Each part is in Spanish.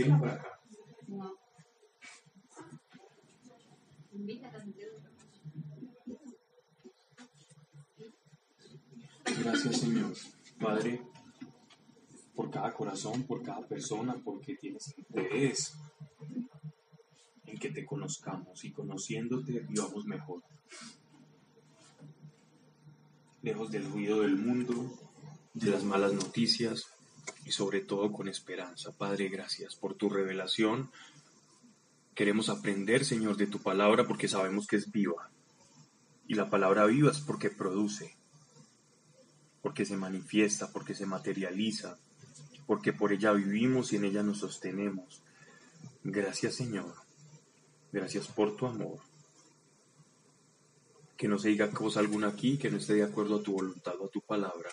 Vienen para acá. Gracias, Señor. Padre, por cada corazón, por cada persona, porque tienes interés en que te conozcamos y conociéndote vivamos mejor. Lejos del ruido del mundo, de las malas noticias y sobre todo con esperanza. Padre, gracias por tu revelación. Queremos aprender, Señor, de tu palabra porque sabemos que es viva. Y la palabra viva es porque produce, porque se manifiesta, porque se materializa, porque por ella vivimos y en ella nos sostenemos. Gracias, Señor. Gracias por tu amor. Que no se diga cosa alguna aquí que no esté de acuerdo a tu voluntad o a tu palabra.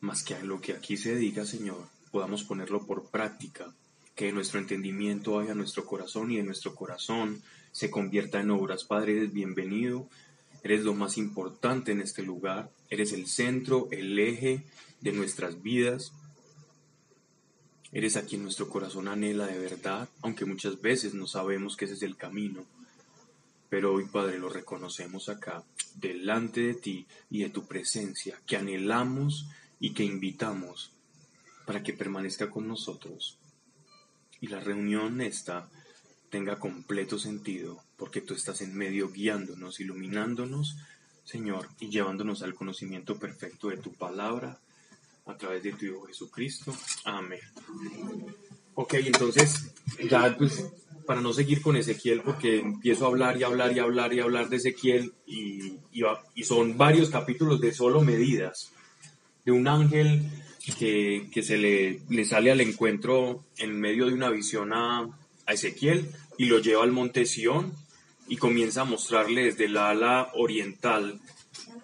Más que a lo que aquí se diga, Señor, podamos ponerlo por práctica. Que nuestro entendimiento vaya a nuestro corazón y en nuestro corazón se convierta en obras. Padre, eres bienvenido. Eres lo más importante en este lugar. Eres el centro, el eje de nuestras vidas. Eres a quien nuestro corazón anhela de verdad, aunque muchas veces no sabemos que ese es el camino. Pero hoy, Padre, lo reconocemos acá, delante de ti y de tu presencia, que anhelamos y que invitamos para que permanezca con nosotros. Y la reunión esta tenga completo sentido, porque tú estás en medio guiándonos, iluminándonos, Señor, y llevándonos al conocimiento perfecto de tu palabra a través de tu Hijo Jesucristo. Amén. Ok, entonces, ya pues, para no seguir con Ezequiel, porque empiezo a hablar y hablar y hablar y hablar de Ezequiel, y, y, son varios capítulos de solo medidas, de un ángel que, que se le, le, sale al encuentro en medio de una visión a, a Ezequiel y lo lleva al monte Sión y comienza a mostrarle desde el ala oriental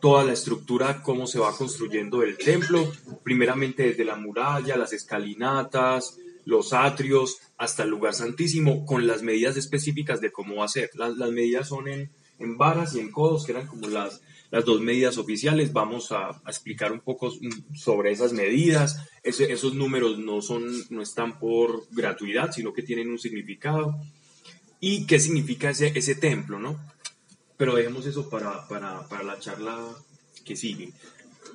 toda la estructura, cómo se va construyendo el templo, primeramente desde la muralla, las escalinatas, los atrios, hasta el lugar santísimo, con las medidas específicas de cómo va a ser. Las, medidas son en, en, varas y en codos, que eran como las, las dos medidas oficiales. Vamos a, explicar un poco sobre esas medidas. esos números no, son, no están por gratuidad, sino que tienen un significado. ¿Y qué significa ese, ese templo, no? pero dejemos eso para, para, para la charla que sigue.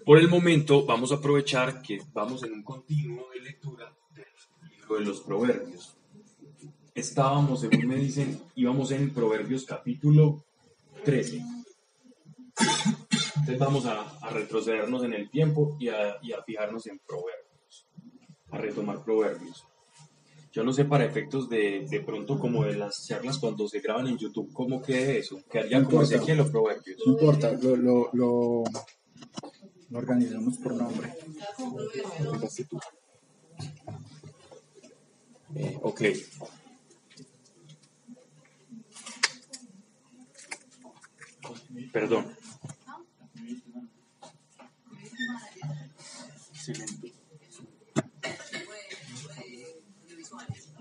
Por el momento vamos a aprovechar que vamos en un continuo de lectura del libro de los proverbios. Estábamos, según me dicen, íbamos en Proverbios capítulo 13. Entonces vamos a, a retrocedernos en el tiempo y a, y a fijarnos en proverbios, a retomar proverbios. Yo no sé para efectos de, de pronto como de las charlas cuando se graban en YouTube, ¿cómo quede eso? ¿Qué haría como Ezequiel los proverbios? No importa, lo, lo, lo, organizamos por nombre. Eh, ok. Perdón. Excelente.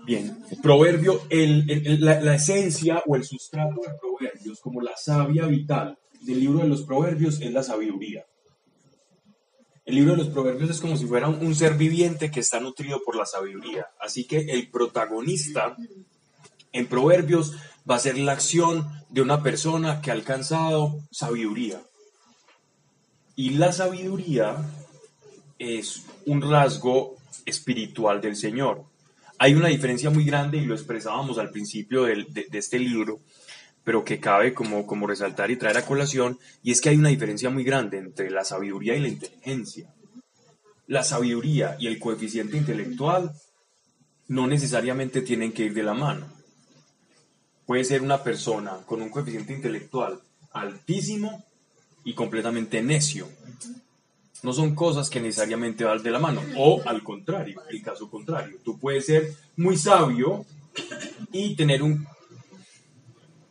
Bien, proverbio, el, la, esencia o el sustrato de proverbios, como la savia vital del libro de los proverbios, es la sabiduría. El libro de los proverbios es como si fuera un, ser viviente que está nutrido por la sabiduría. Así que el protagonista en proverbios va a ser la acción de una persona que ha alcanzado sabiduría. Y la sabiduría es un rasgo espiritual del Señor. Hay una diferencia muy grande y lo expresábamos al principio de, este libro, pero que cabe como, como resaltar y traer a colación, y es que hay una diferencia muy grande entre la sabiduría y la inteligencia. La sabiduría y el coeficiente intelectual no necesariamente tienen que ir de la mano. Puede ser una persona con un coeficiente intelectual altísimo y completamente necio no son cosas que necesariamente van de la mano. O al contrario, el caso contrario. Tú puedes ser muy sabio y tener un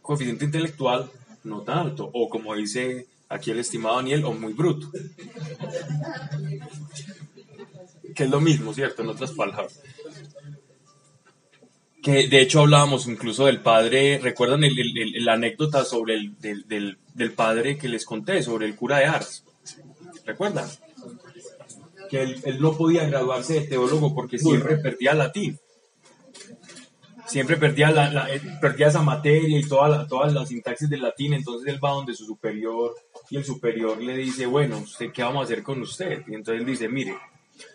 coeficiente intelectual no tan alto. O como dice aquí el estimado Daniel, o muy bruto. Que es lo mismo, ¿cierto? En otras palabras. Que de hecho hablábamos incluso del padre, ¿recuerdan la anécdota sobre el del, del padre que les conté, sobre el cura de Ars? ¿Recuerdan? Que él, no podía graduarse de teólogo porque siempre perdía latín. siempre perdía, la, eh, perdía esa materia y toda la- todas las sintaxis del latín, entonces él va donde su superior y el superior le dice, bueno, ¿usted qué vamos a hacer con usted? Y entonces él dice, mire,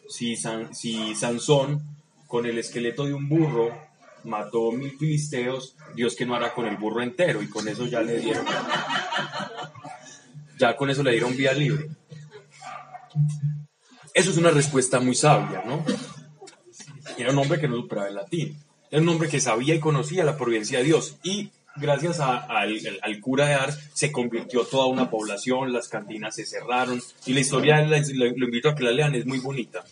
si, San- si Sansón con el esqueleto de un burro mató mil filisteos, Dios que no hará con el burro entero y con eso ya le dieron, ya con eso le dieron vía libre. Eso es una respuesta muy sabia, ¿no? Era un hombre que no superaba el latín. Era un hombre que sabía y conocía la providencia de Dios. Y gracias al, cura de Ars se convirtió toda una población, las cantinas se cerraron. Y la historia, lo, invito a que la lean, es muy bonita.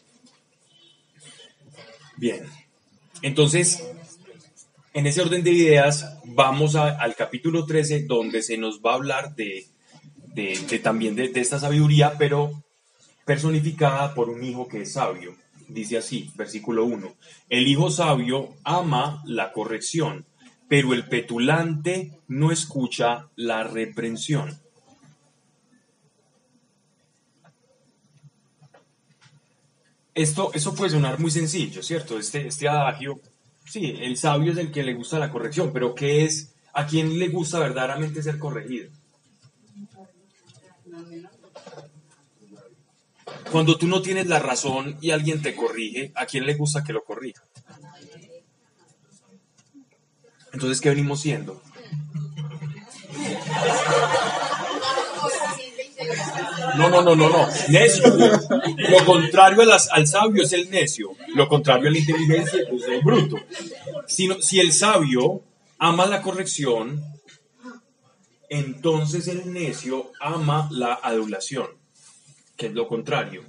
Bien. Entonces, en ese orden de ideas, vamos al capítulo 13, donde se nos va a hablar de, de- también de esta sabiduría, pero personificada por un hijo que es sabio. Dice así, versículo 1. El hijo sabio ama la corrección, pero el petulante no escucha la reprensión. Esto, eso puede sonar muy sencillo, ¿cierto? Este, este adagio, sí, el sabio es el que le gusta la corrección, pero ¿qué es? ¿A quién le gusta verdaderamente ser corregido? Cuando tú no tienes la razón y alguien te corrige, ¿a quién le gusta que lo corrija? Entonces, ¿qué venimos siendo? No, no, no, no, no. Necio. Lo contrario a las- al sabio es el necio. Lo contrario a la inteligencia es el bruto. Si, si el sabio ama la corrección, entonces el necio ama la adulación, que es lo contrario.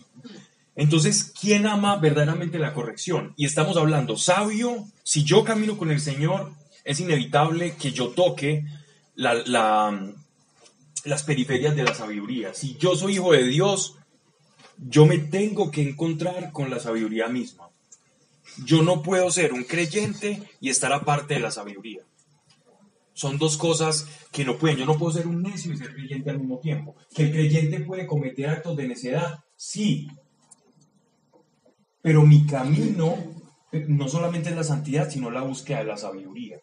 Entonces, ¿quién ama verdaderamente la corrección? Y estamos hablando, sabio, si yo camino con el Señor, es inevitable que yo toque la, la- las periferias de la sabiduría. Si yo soy hijo de Dios, yo me tengo que encontrar con la sabiduría misma. Yo no puedo ser un creyente y estar aparte de la sabiduría. Son dos cosas que no pueden. Yo no puedo ser un necio y ser creyente al mismo tiempo. Que el creyente puede cometer actos de necedad, sí. Pero mi camino eh, no solamente es la santidad, sino la búsqueda de la sabiduría.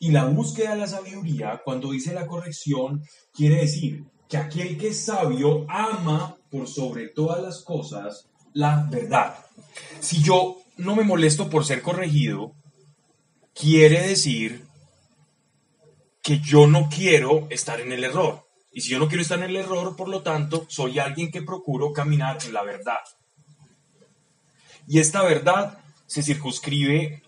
Y la búsqueda de la sabiduría, cuando dice la corrección, quiere decir que aquel que es sabio ama por sobre todas las cosas la verdad. Si yo no me molesto por ser corregido, quiere decir que yo no quiero estar en el error. Y si yo no quiero estar en el error, por lo tanto, soy alguien que procuro caminar en la verdad. Y esta verdad se circunscribe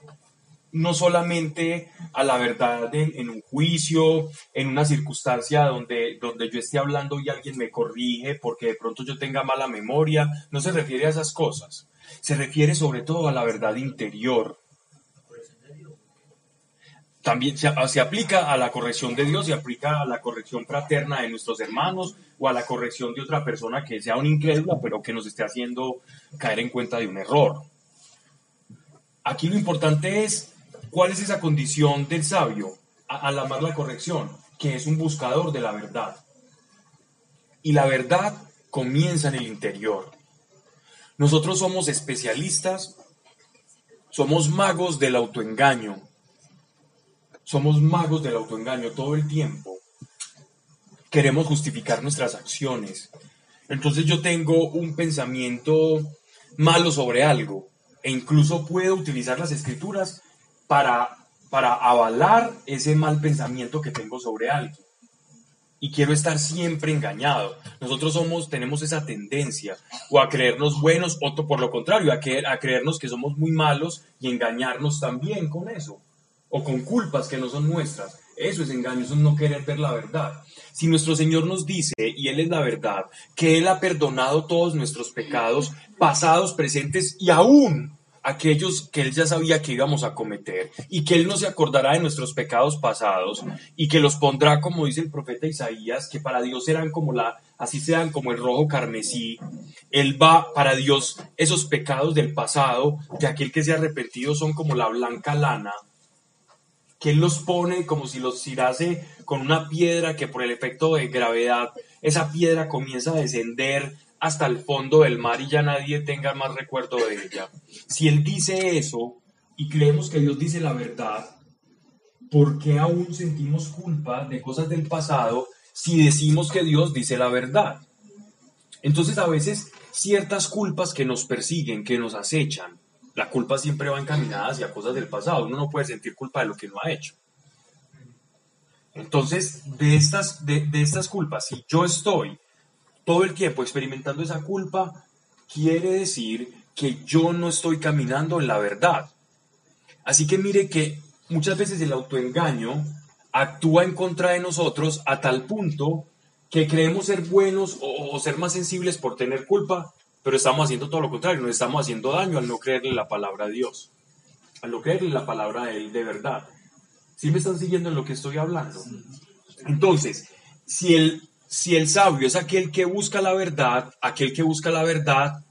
no solamente a la verdad en, un juicio, en una circunstancia donde, donde yo esté hablando y alguien me corrige porque de pronto yo tenga mala memoria, no se refiere a esas cosas. Se refiere sobre todo a la verdad interior. También se, aplica a la corrección de Dios, se aplica a la corrección fraterna de nuestros hermanos o a la corrección de otra persona que sea un incrédula, pero que nos esté haciendo caer en cuenta de un error. Aquí lo importante es cuál es esa condición del sabio al amar la corrección, que es un buscador de la verdad. Y la verdad comienza en el interior. Nosotros somos especialistas, somos magos del autoengaño. Somos magos del autoengaño todo el tiempo. Queremos justificar nuestras acciones. Entonces yo tengo un pensamiento malo sobre algo e incluso puedo utilizar las escrituras para, para avalar ese mal pensamiento que tengo sobre alguien. Y quiero estar siempre engañado. Nosotros somos, tenemos esa tendencia o a creernos buenos o por lo contrario, a, que- a creernos que somos muy malos y engañarnos también con eso. O con culpas que no son nuestras. Eso es engaño, eso es no querer ver la verdad. Si nuestro Señor nos dice, y Él es la verdad, que Él ha perdonado todos nuestros pecados, pasados, presentes y aún aquellos que Él ya sabía que íbamos a cometer, y que Él no se acordará de nuestros pecados pasados, y que los pondrá, como dice el profeta Isaías, que para Dios serán como la, así sean como el rojo carmesí, Él va, para Dios, esos pecados del pasado, de aquel que se ha arrepentido son como la blanca lana, que él los pone como si los tirase con una piedra que por el efecto de gravedad, esa piedra comienza a descender hasta el fondo del mar y ya nadie tenga más recuerdo de ella. Si él dice eso y creemos que Dios dice la verdad, ¿por qué aún sentimos culpa de cosas del pasado si decimos que Dios dice la verdad? Entonces a veces ciertas culpas que nos persiguen, que nos acechan, la culpa siempre va encaminada hacia cosas del pasado. Uno no puede sentir culpa de lo que no ha hecho. Entonces, de estas, de, estas culpas, si yo estoy todo el tiempo experimentando esa culpa, quiere decir que yo no estoy caminando en la verdad. Así que mire que muchas veces el autoengaño actúa en contra de nosotros a tal punto que creemos ser buenos o ser más sensibles por tener culpa, pero estamos haciendo todo lo contrario, nos estamos haciendo daño al no creerle la palabra a Dios, al no creerle la palabra a Él de verdad. ¿Sí me están siguiendo en lo que estoy hablando? Entonces, si el, si el sabio es aquel que busca la verdad, aquel que busca la verdad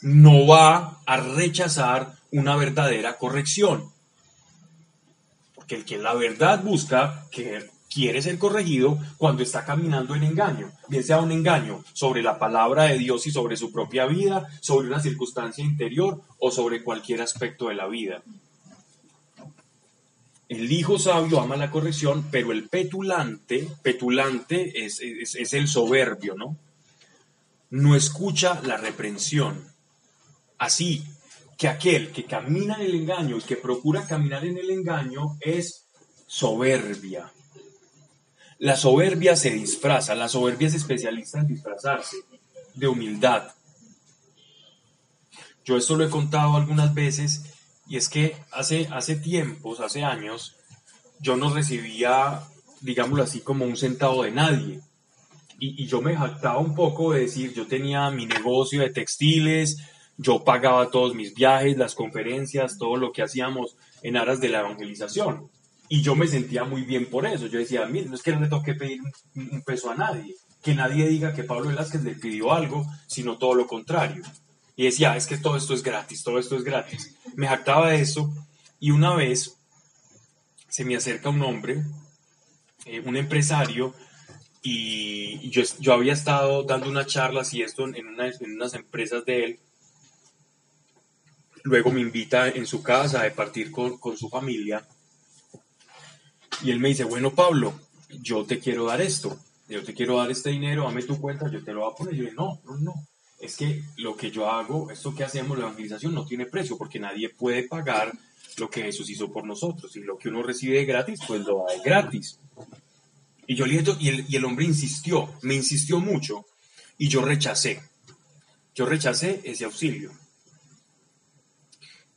no va a rechazar una verdadera corrección. Porque el que la verdad busca, que quiere ser corregido cuando está caminando en engaño, bien sea un engaño sobre la palabra de Dios y sobre su propia vida, sobre una circunstancia interior o sobre cualquier aspecto de la vida. El hijo sabio ama la corrección, pero el petulante, petulante es, es el soberbio, ¿no? No escucha la reprensión. Así que aquel que camina en el engaño y que procura caminar en el engaño es soberbia. La soberbia se disfraza, la soberbia es especialista en disfrazarse de humildad. Yo esto lo he contado algunas veces y es que hace, hace tiempos, hace años, yo no recibía, digámoslo así, como un centavo de nadie. Y, y, yo me jactaba un poco de decir, yo tenía mi negocio de textiles, yo pagaba todos mis viajes, las conferencias, todo lo que hacíamos en aras de la evangelización. Y yo me sentía muy bien por eso. Yo decía, mire, no es que no le toque pedir un, peso a nadie, que nadie diga que Pablo Velázquez le pidió algo, sino todo lo contrario. Y decía, es que todo esto es gratis, todo esto es gratis. Me jactaba de eso y una vez se me acerca un hombre, eh, un empresario, y yo, yo, había estado dando unas charlas y esto en, en unas empresas de él. Luego me invita en su casa a partir con, con su familia y él me dice, bueno, Pablo, yo te quiero dar esto, yo te quiero dar este dinero, dame tu cuenta, yo te lo voy a poner. Yo le no, no, no, es que lo que yo hago, esto que hacemos, la evangelización, no tiene precio, porque nadie puede pagar lo que Jesús hizo por nosotros. Y lo que uno recibe gratis, pues lo da gratis. Y yo le dije, y el, y el hombre insistió, me insistió mucho, y yo rechacé. Yo rechacé ese auxilio.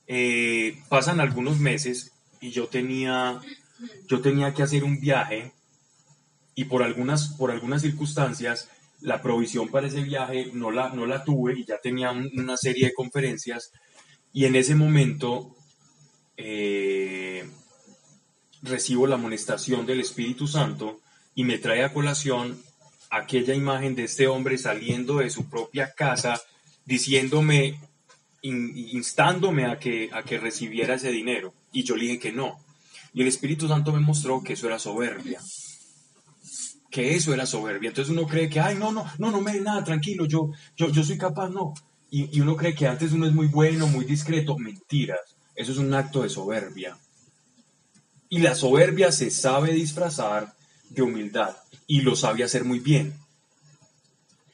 Eh, pasan algunos meses y yo tenía yo tenía que hacer un viaje y por algunas, por algunas circunstancias la provisión para ese viaje no la, no la tuve y ya tenía una serie de conferencias y en ese momento eh, recibo la amonestación del Espíritu Santo y me trae a colación aquella imagen de este hombre saliendo de su propia casa diciéndome, instándome a que, a que recibiera ese dinero. Y yo le dije que no. Y el Espíritu Santo me mostró que eso era soberbia. Que eso era soberbia. Entonces uno cree que, ay, no, no, no, no me dé nada, tranquilo, yo, yo, yo soy capaz, no. Y, y uno cree que antes uno es muy bueno, muy discreto. Mentiras. Eso es un acto de soberbia. Y la soberbia se sabe disfrazar de humildad y lo sabe hacer muy bien.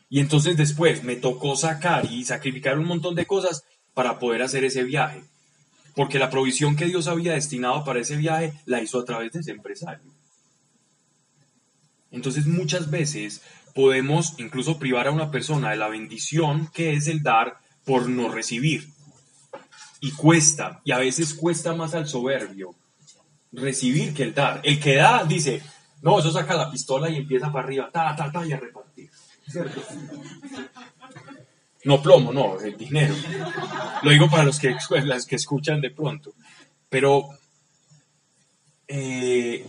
Y entonces después me tocó sacar y sacrificar un montón de cosas para poder hacer ese viaje porque la provisión que Dios había destinado para ese viaje la hizo a través de ese empresario. Entonces muchas veces podemos incluso privar a una persona de la bendición que es el dar por no recibir. Y cuesta, y a veces cuesta más al soberbio recibir que el dar. El que da dice, no, eso saca la pistola y empieza para arriba, ta, ta, ta, y a repartir. ¿Cierto? No plomo, no, el dinero. Lo digo para los que, las que escuchan de pronto. Pero eh,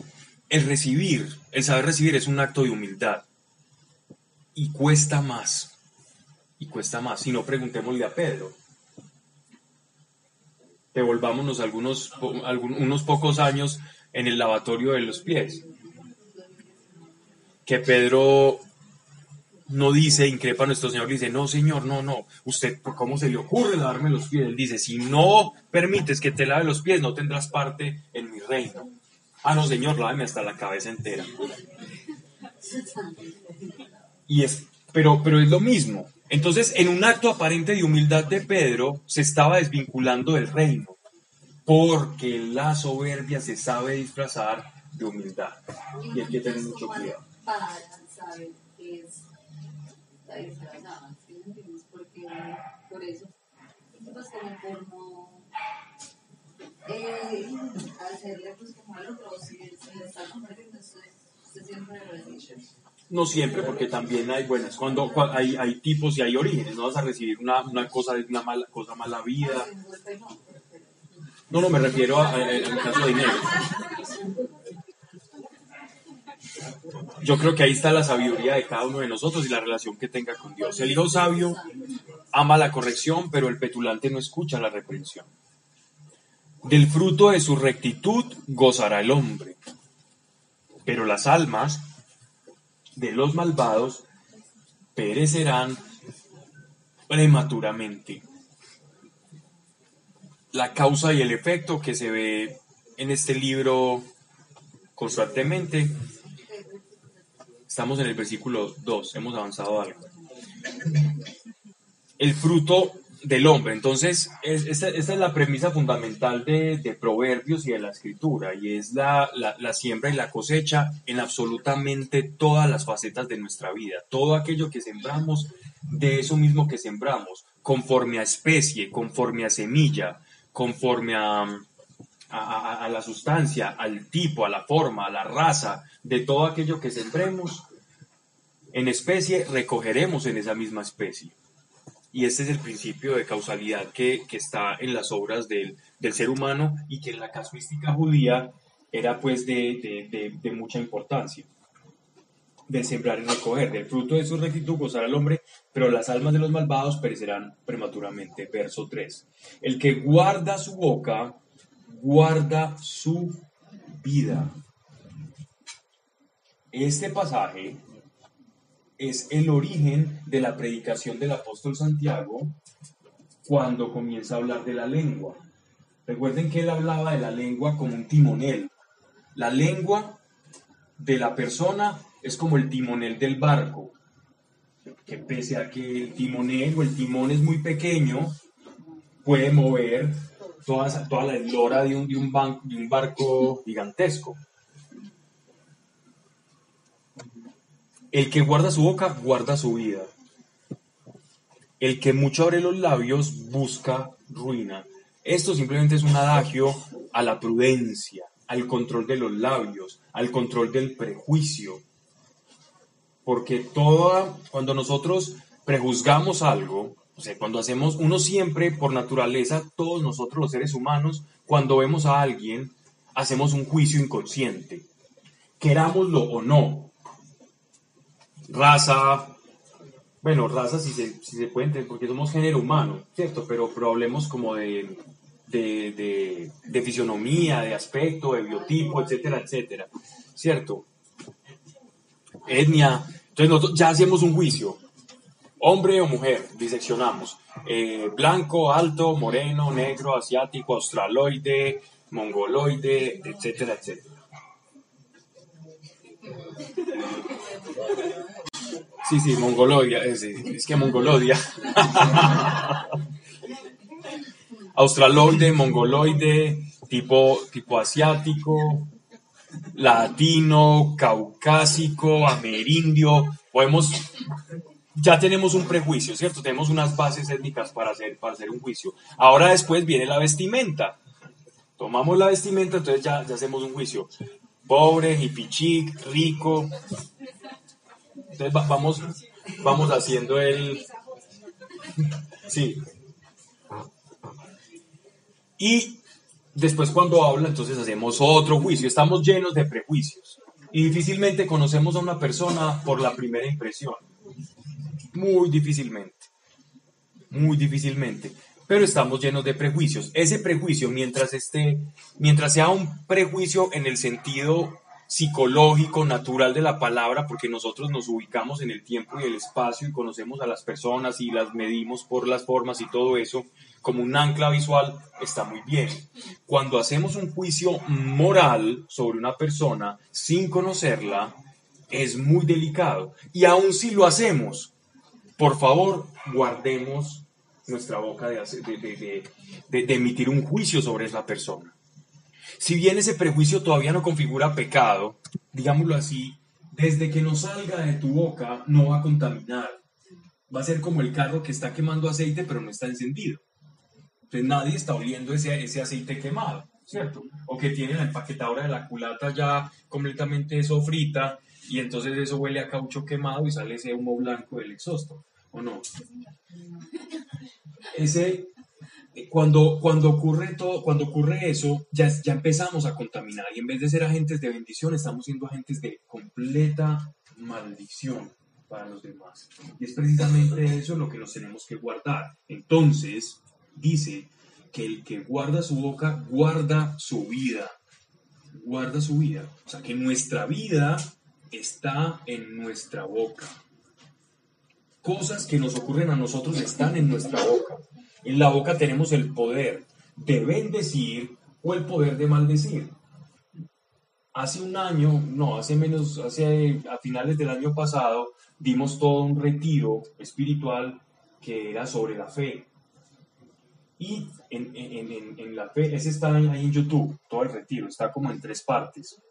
el recibir, el saber recibir es un acto de humildad. Y cuesta más. Y cuesta más. Si no, preguntémosle a Pedro. Devolvámonos algunos, unos pocos años en el lavatorio de los pies. Que Pedro no dice, increpa a nuestro Señor, dice, no, Señor, no, no, usted, ¿cómo se le ocurre lavarme los pies? Él dice, si no permites que te lave los pies, no tendrás parte en mi reino. Ah, no, señor, láveme hasta la cabeza entera. Y es, pero, pero es lo mismo. Entonces, en un acto aparente de humildad de Pedro, se estaba desvinculando del reino, porque la soberbia se sabe disfrazar de humildad. Y hay que tener mucho cuidado. Para saber es la disfrazada, ¿sí me entiendes? Porque por eso, pues como por no eh, hacerle pues como al otro, si se le está convirtiendo, se siempre lo. No siempre, porque también hay buenas. Cuando, cua- hay, hay tipos y hay orígenes, no vas a recibir una, una cosa de una mala, cosa mala vida. No, no, me refiero al caso de dinero. Yo creo que ahí está la sabiduría de cada uno de nosotros y la relación que tenga con Dios. El hijo sabio ama la corrección, pero el petulante no escucha la reprensión. Del fruto de su rectitud gozará el hombre, pero las almas de los malvados perecerán prematuramente. La causa y el efecto que se ve en este libro constantemente. Estamos en el versículo 2, hemos avanzado algo. El fruto del hombre. Entonces, es- esta, es la premisa fundamental de, de Proverbios y de la Escritura, y es la, la- la siembra y la cosecha en absolutamente todas las facetas de nuestra vida. Todo aquello que sembramos, de eso mismo que sembramos, conforme a especie, conforme a semilla, conforme a, a- la sustancia, al tipo, a la forma, a la raza, de todo aquello que sembremos en especie, recogeremos en esa misma especie. Y este es el principio de causalidad que, que está en las obras del, del ser humano y que en la casuística judía era pues de, de- de- de mucha importancia. De sembrar y recoger, del fruto de su rectitud gozará el hombre, pero las almas de los malvados perecerán prematuramente. Verso 3. El que guarda su boca, guarda su vida. Este pasaje es el origen de la predicación del apóstol Santiago cuando comienza a hablar de la lengua. Recuerden que él hablaba de la lengua como un timonel. La lengua de la persona es como el timonel del barco, que pese a que el timonel o el timón es muy pequeño, puede mover toda, toda la eslora de un, de un de un barco gigantesco. El que guarda su boca, guarda su vida. El que mucho abre los labios, busca ruina. Esto simplemente es un adagio a la prudencia, al control de los labios, al control del prejuicio. Porque toda, cuando nosotros prejuzgamos algo, o sea, cuando hacemos, uno siempre, por naturaleza, todos nosotros los seres humanos, cuando vemos a alguien, hacemos un juicio inconsciente, querámoslo o no. Raza, bueno, raza si se, si se puede entender, porque somos género humano, ¿cierto? Pero, pero hablemos como de, de, de, de fisionomía, de aspecto, de biotipo, etcétera, etcétera, ¿cierto? Etnia. Entonces nosotros ya hacemos un juicio, hombre o mujer, diseccionamos. Eh, blanco, alto, moreno, negro, asiático, australoide, mongoloide, etcétera, etcétera. Sí, sí, mongolodia, es, es que mongolodia. Australoide, mongoloide, tipo, tipo asiático, latino, caucásico, amerindio. Podemos, ya tenemos un prejuicio, ¿cierto? Tenemos unas bases étnicas para hacer, para hacer un juicio. Ahora después viene la vestimenta. Tomamos la vestimenta, entonces ya, ya hacemos un juicio. Pobre, hippie chic, rico. Entonces va- vamos, vamos haciendo el... Sí. Y después cuando habla, entonces hacemos otro juicio. Estamos llenos de prejuicios. Y difícilmente conocemos a una persona por la primera impresión. Muy difícilmente. Muy difícilmente. Pero estamos llenos de prejuicios. Ese prejuicio, mientras esté, mientras sea un prejuicio en el sentido psicológico, natural de la palabra, porque nosotros nos ubicamos en el tiempo y el espacio y conocemos a las personas y las medimos por las formas y todo eso, como un ancla visual, está muy bien. Cuando hacemos un juicio moral sobre una persona sin conocerla, es muy delicado. Y aun si lo hacemos, por favor, guardemos nuestra boca de, de, emitir un juicio sobre esa persona. Si bien ese prejuicio todavía no configura pecado, digámoslo así, desde que no salga de tu boca no va a contaminar. Va a ser como el carro que está quemando aceite pero no está encendido. Entonces nadie está oliendo ese, ese aceite quemado, ¿cierto? O que tiene la empaquetadora de la culata ya completamente sofrita y entonces eso huele a caucho quemado y sale ese humo blanco del exhausto, ¿o no? Ese, cuando, cuando, ocurre todo, cuando ocurre eso, ya, ya empezamos a contaminar y en vez de ser agentes de bendición, estamos siendo agentes de completa maldición para los demás. Y es precisamente eso lo que nos tenemos que guardar. Entonces, dice que el que guarda su boca, guarda su vida. Guarda su vida. O sea, que nuestra vida está en nuestra boca. Cosas que nos ocurren a nosotros están en nuestra boca. En la boca tenemos el poder de bendecir o el poder de maldecir. Hace un año, no, hace menos, hace a finales del año pasado, dimos todo un retiro espiritual que era sobre la fe. Y en, en, la fe, ese está ahí en YouTube, todo el retiro, está como en tres partes.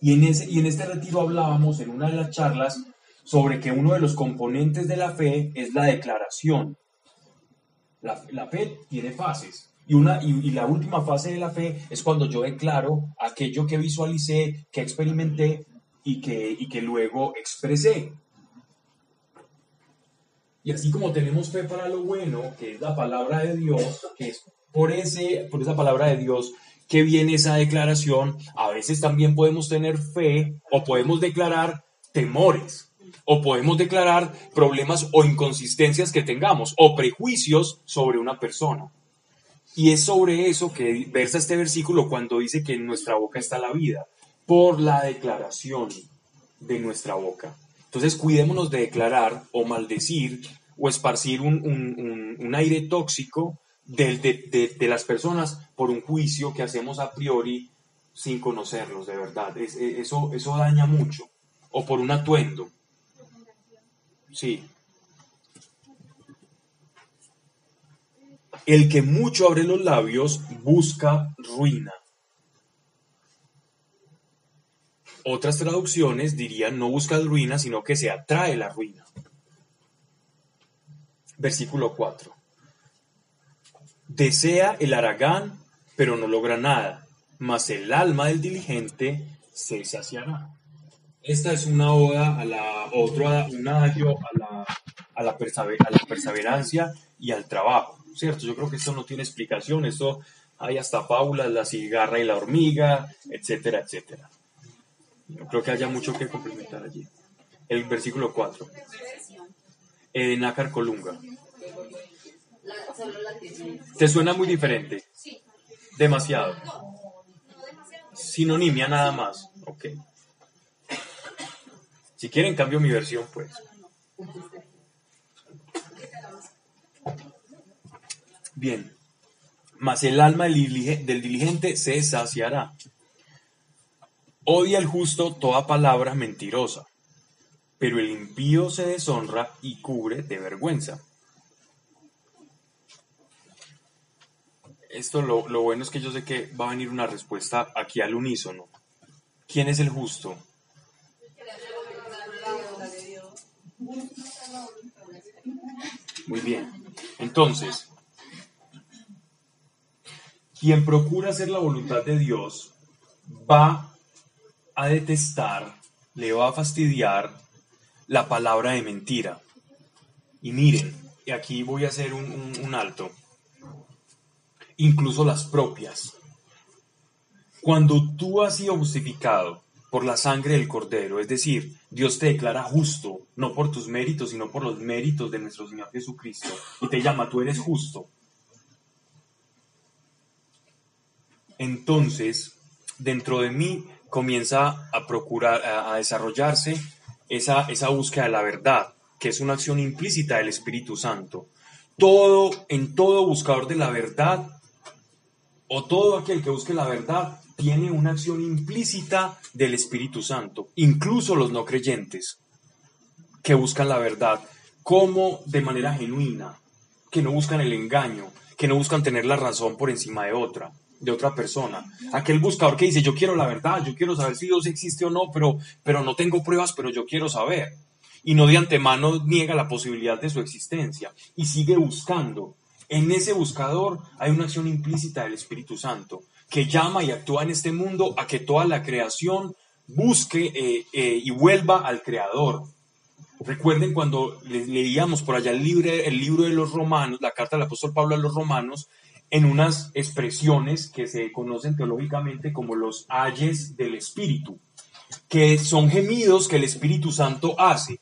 Y en, ese, y en este retiro hablábamos en una de las charlas sobre que uno de los componentes de la fe es la declaración. La, la fe tiene fases. Y, una, y, la última fase de la fe es cuando yo declaro aquello que visualicé, que experimenté y que, y que luego expresé. Y así como tenemos fe para lo bueno, que es la palabra de Dios, que es por, ese, por esa palabra de Dios que viene esa declaración, a veces también podemos tener fe o podemos declarar temores o podemos declarar problemas o inconsistencias que tengamos o prejuicios sobre una persona. Y es sobre eso que versa este versículo cuando dice que en nuestra boca está la vida, por la declaración de nuestra boca. Entonces cuidémonos de declarar o maldecir o esparcir un, aire tóxico de, las personas por un juicio que hacemos a priori sin conocerlos de verdad. E, eso, eso daña mucho. O por un atuendo. Sí. El que mucho abre los labios busca ruina. Otras traducciones dirían no busca ruina, sino que se atrae la ruina. Versículo 4. Desea el aragán, pero no logra nada, mas el alma del diligente se saciará. Esta es una oda a la otra, un adagio a la, a la, a la perseverancia y al trabajo, ¿cierto? Yo creo que esto no tiene explicación, esto hay hasta fábulas, la cigarra y la hormiga, etcétera, etcétera. No creo que haya mucho que complementar allí. El versículo 4. En Nácar Colunga. ¿Te suena muy diferente? Demasiado. Sinonimia nada más. Ok. Si quieren cambio mi versión, pues. Bien. Mas el alma del diligente se saciará. Odia el justo toda palabra mentirosa, pero el impío se deshonra y cubre de vergüenza. Esto lo, lo bueno es que yo sé que va a venir una respuesta aquí al unísono. ¿Quién es el justo? Muy bien. Entonces, quien procura hacer la voluntad de Dios va a detestar, le va a fastidiar la palabra de mentira. Y miren, y aquí voy a hacer un, alto, incluso las propias. Cuando tú has sido justificado por la sangre del Cordero, es decir, Dios te declara justo, no por tus méritos, sino por los méritos de nuestro Señor Jesucristo, y te llama, tú eres justo. Entonces, dentro de mí comienza a procurar, a, desarrollarse esa, esa búsqueda de la verdad, que es una acción implícita del Espíritu Santo. Todo, en todo buscador de la verdad, o todo aquel que busque la verdad, tiene una acción implícita del Espíritu Santo, incluso los no creyentes que buscan la verdad, como de manera genuina, que no buscan el engaño, que no buscan tener la razón por encima de otra, de otra persona. Aquel buscador que dice, yo quiero la verdad, yo quiero saber si Dios existe o no, pero, pero no tengo pruebas, pero yo quiero saber. Y no de antemano niega la posibilidad de su existencia y sigue buscando. En ese buscador hay una acción implícita del Espíritu Santo que llama y actúa en este mundo a que toda la creación busque eh, eh, y vuelva al Creador. Recuerden cuando le- leíamos por allá el, libre- el libro de los romanos, la carta del apóstol Pablo a los romanos, en unas expresiones que se conocen teológicamente como los ayes del Espíritu, que son gemidos que el Espíritu Santo hace.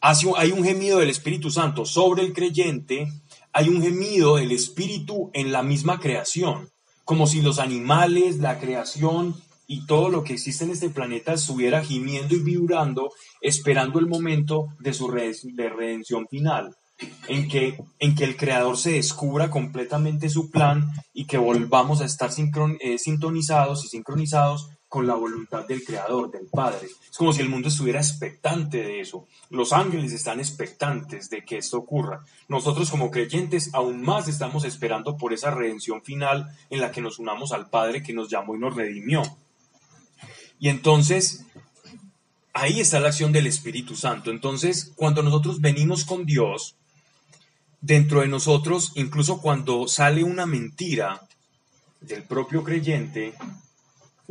Hace hay un gemido del Espíritu Santo sobre el creyente, hay un gemido del Espíritu en la misma creación, como si los animales, la creación y todo lo que existe en este planeta estuviera gimiendo y vibrando, esperando el momento de su rede- de redención final, en que, en que el Creador se descubra completamente su plan y que volvamos a estar eh, sintonizados y sincronizados con la voluntad del Creador, del Padre. Es como si el mundo estuviera expectante de eso. Los ángeles están expectantes de que esto ocurra. Nosotros como creyentes aún más estamos esperando por esa redención final en la que nos unamos al Padre que nos llamó y nos redimió. Y entonces, ahí está la acción del Espíritu Santo. Entonces, cuando nosotros venimos con Dios, dentro de nosotros, incluso cuando sale una mentira del propio creyente,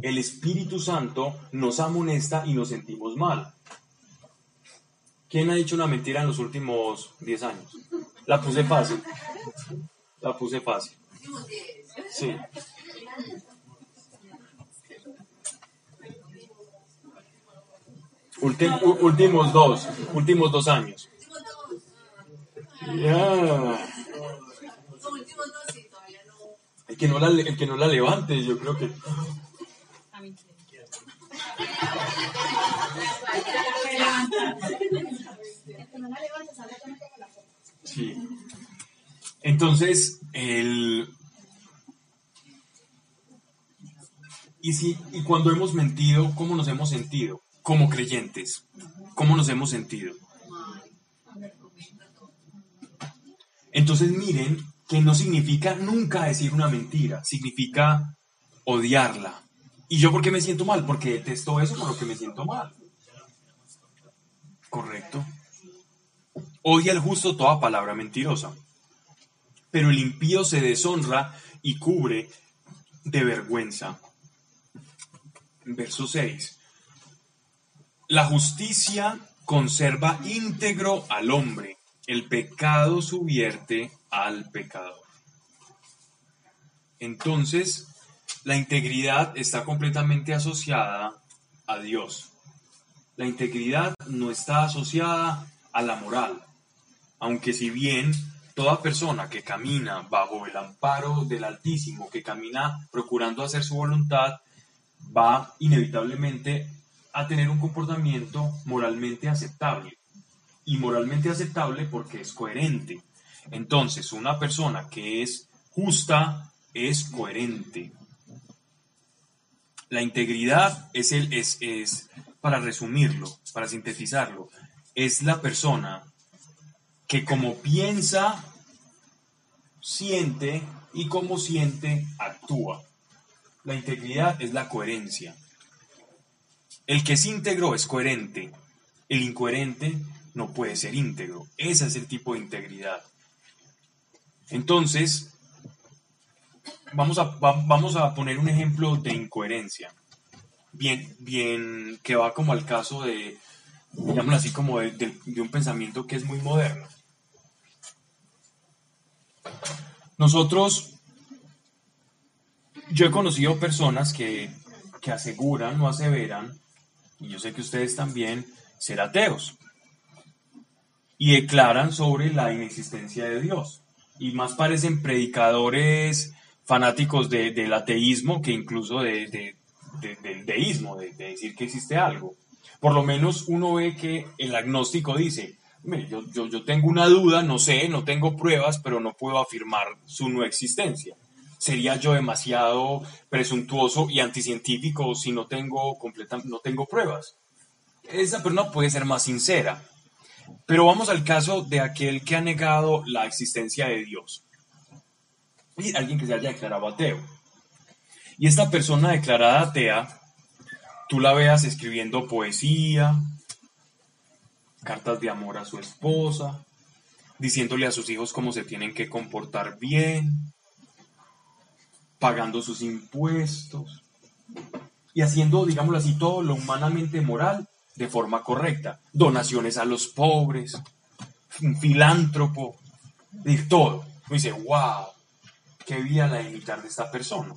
el Espíritu Santo nos amonesta y nos sentimos mal. ¿Quién ha dicho una mentira en los últimos 10 años? La puse fácil. La puse fácil. Sí. Ulti- últimos dos, últimos dos años. No. El que no la, el que no la levante, yo creo que... Sí. Entonces, el... Y, si, y cuando hemos mentido, ¿cómo nos hemos sentido? Como creyentes, ¿cómo nos hemos sentido? Entonces miren que no significa nunca decir una mentira, significa odiarla. ¿Y yo por qué me siento mal? Porque detesto eso por lo que me siento mal. Correcto. Odia el justo toda palabra mentirosa. Pero el impío se deshonra y cubre de vergüenza. Verso 6. La justicia conserva íntegro al hombre, el pecado subvierte al pecador. Entonces, la integridad está completamente asociada a Dios. La integridad no está asociada a la moral, aunque si bien toda persona que camina bajo el amparo del Altísimo, que camina procurando hacer su voluntad, va inevitablemente a tener un comportamiento moralmente aceptable. Y moralmente aceptable porque es coherente. Entonces, una persona que es justa es coherente. La integridad es el es, es para resumirlo, para sintetizarlo, es la persona que como piensa, siente y como siente, actúa. La integridad es la coherencia. El que es íntegro es coherente. El incoherente no puede ser íntegro. Ese es el tipo de integridad. Entonces, vamos a, va- vamos a poner un ejemplo de incoherencia. Bien, bien, que va como al caso de, digámoslo así, como de, de- de un pensamiento que es muy moderno. Nosotros, yo he conocido personas que, que aseguran o aseveran, y yo sé que ustedes también, ser ateos. Y declaran sobre la inexistencia de Dios. Y más parecen predicadores fanáticos de- del ateísmo que incluso de, de- del deísmo, de, decir que existe algo. Por lo menos uno ve que el agnóstico dice, yo, yo, yo tengo una duda, no sé, no tengo pruebas, pero no puedo afirmar su no existencia. Sería yo demasiado presuntuoso y anticientífico si no tengo, completa, no tengo pruebas. Esa persona puede ser más sincera. Pero vamos al caso de aquel que ha negado la existencia de Dios. Y alguien que se haya declarado ateo. Y esta persona declarada atea, tú la veas escribiendo poesía, cartas de amor a su esposa, diciéndole a sus hijos cómo se tienen que comportar bien, pagando sus impuestos y haciendo, digámoslo así, todo lo humanamente moral de forma correcta. Donaciones a los pobres, un filántropo, y todo. Dice, wow, qué vida la de imitar de esta persona.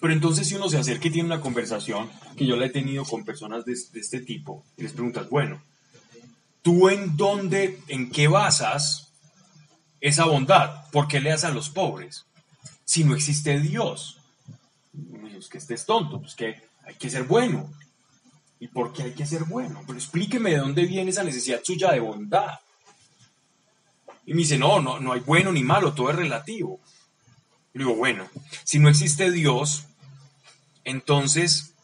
Pero entonces si uno se acerca y tiene una conversación, que yo la he tenido con personas de, este tipo, y les preguntas, bueno, ¿tú en dónde, en qué basas esa bondad? ¿Por qué le das a los pobres? Si no existe Dios. Es que estés tonto, pues que hay que ser bueno. ¿Y por qué hay que ser bueno? Pero explíqueme de dónde viene esa necesidad suya de bondad. Y me dice, no, no, no hay bueno ni malo, todo es relativo. Y digo, bueno, si no existe Dios, entonces,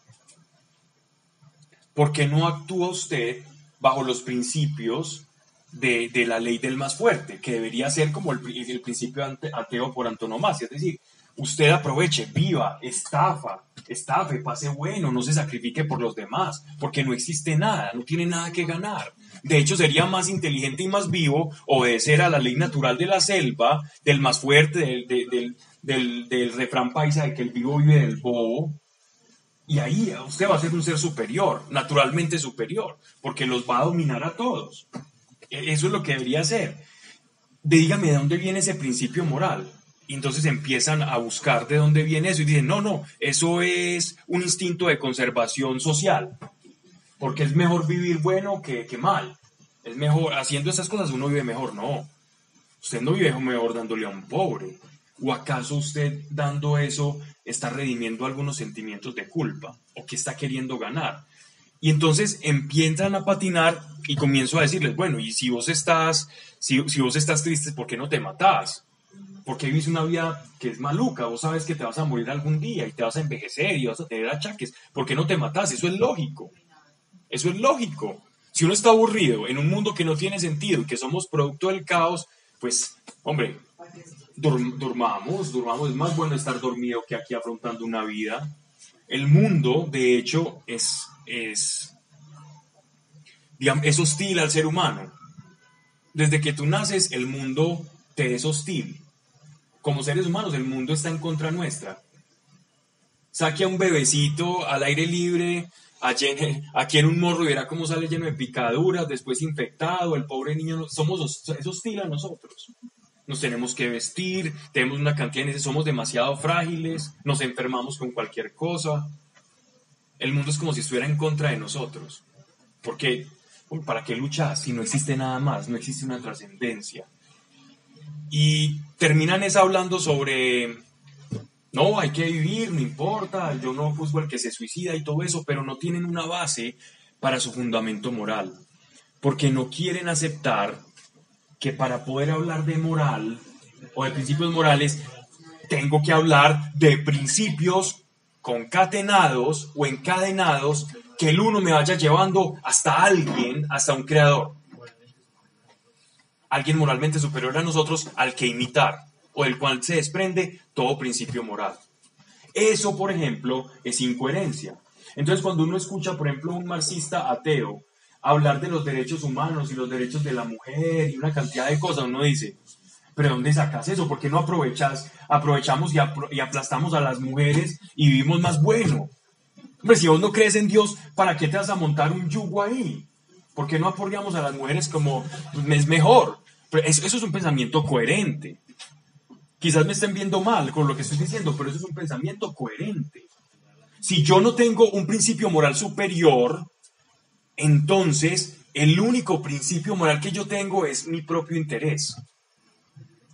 ¿por qué no actúa usted bajo los principios de, la ley del más fuerte, que debería ser como el, el principio ateo por antonomasia? Es decir, usted aproveche, viva, estafa, estafe, pase bueno, no se sacrifique por los demás, porque no existe nada, no tiene nada que ganar. De hecho, sería más inteligente y más vivo obedecer a la ley natural de la selva, del más fuerte, del, del, refrán paisa de que el vivo vive del bobo. Y ahí usted va a ser un ser superior, naturalmente superior, porque los va a dominar a todos. E, eso es lo que debería ser. Dígame de dónde viene ese principio moral. Entonces empiezan a buscar de dónde viene eso y dicen, no, no, eso es un instinto de conservación social, porque es mejor vivir bueno que, que mal. Es mejor, haciendo esas cosas uno vive mejor. No, usted no vive mejor dándole a un pobre. ¿O acaso usted dando eso está redimiendo algunos sentimientos de culpa? ¿O que está queriendo ganar? Y entonces empiezan a patinar y comienzo a decirles, bueno, y si vos estás, si, si vos estás triste, ¿por qué no te matás? Porque vives una vida que es maluca, vos sabes que te vas a morir algún día y te vas a envejecer y vas a tener achaques, ¿por qué no te matas? Eso es lógico, eso es lógico. Si uno está aburrido en un mundo que no tiene sentido y que somos producto del caos, pues, hombre, durmamos, durmamos, es más bueno estar dormido que aquí afrontando una vida. El mundo, de hecho, es, es hostil al ser humano. Desde que tú naces, el mundo te es hostil como seres humanos, el mundo está en contra nuestra. Saque a un bebecito al aire libre, aquí en un morro y verá cómo sale lleno de picaduras, después infectado, el pobre niño, somos, es hostil a nosotros. Nos tenemos que vestir, tenemos una cantidad de somos demasiado frágiles, nos enfermamos con cualquier cosa. El mundo es como si estuviera en contra de nosotros. Porque, ¿para qué luchar si no existe nada más? No existe una trascendencia. Y terminan es hablando sobre, no, hay que vivir, no importa, yo no juzgo al que se suicida y todo eso, pero no tienen una base para su fundamento moral, porque no quieren aceptar que para poder hablar de moral o de principios morales, tengo que hablar de principios concatenados o encadenados que el uno me vaya llevando hasta alguien, hasta un creador alguien moralmente superior a nosotros al que imitar o del cual se desprende todo principio moral. Eso, por ejemplo, es incoherencia. Entonces, cuando uno escucha, por ejemplo, un marxista ateo hablar de los derechos humanos y los derechos de la mujer y una cantidad de cosas, uno dice, pero ¿dónde sacas eso? ¿Por qué no aprovechas, aprovechamos y, y aplastamos a las mujeres y vivimos más bueno? Hombre, si vos no crees en Dios, ¿para qué te vas a montar un yugo ahí? ¿Por qué no apoyamos a las mujeres como pues, es mejor? eso, es un pensamiento coherente. Quizás me estén viendo mal con lo que estoy diciendo, pero eso es un pensamiento coherente. Si yo no tengo un principio moral superior, entonces el único principio moral que yo tengo es mi propio interés.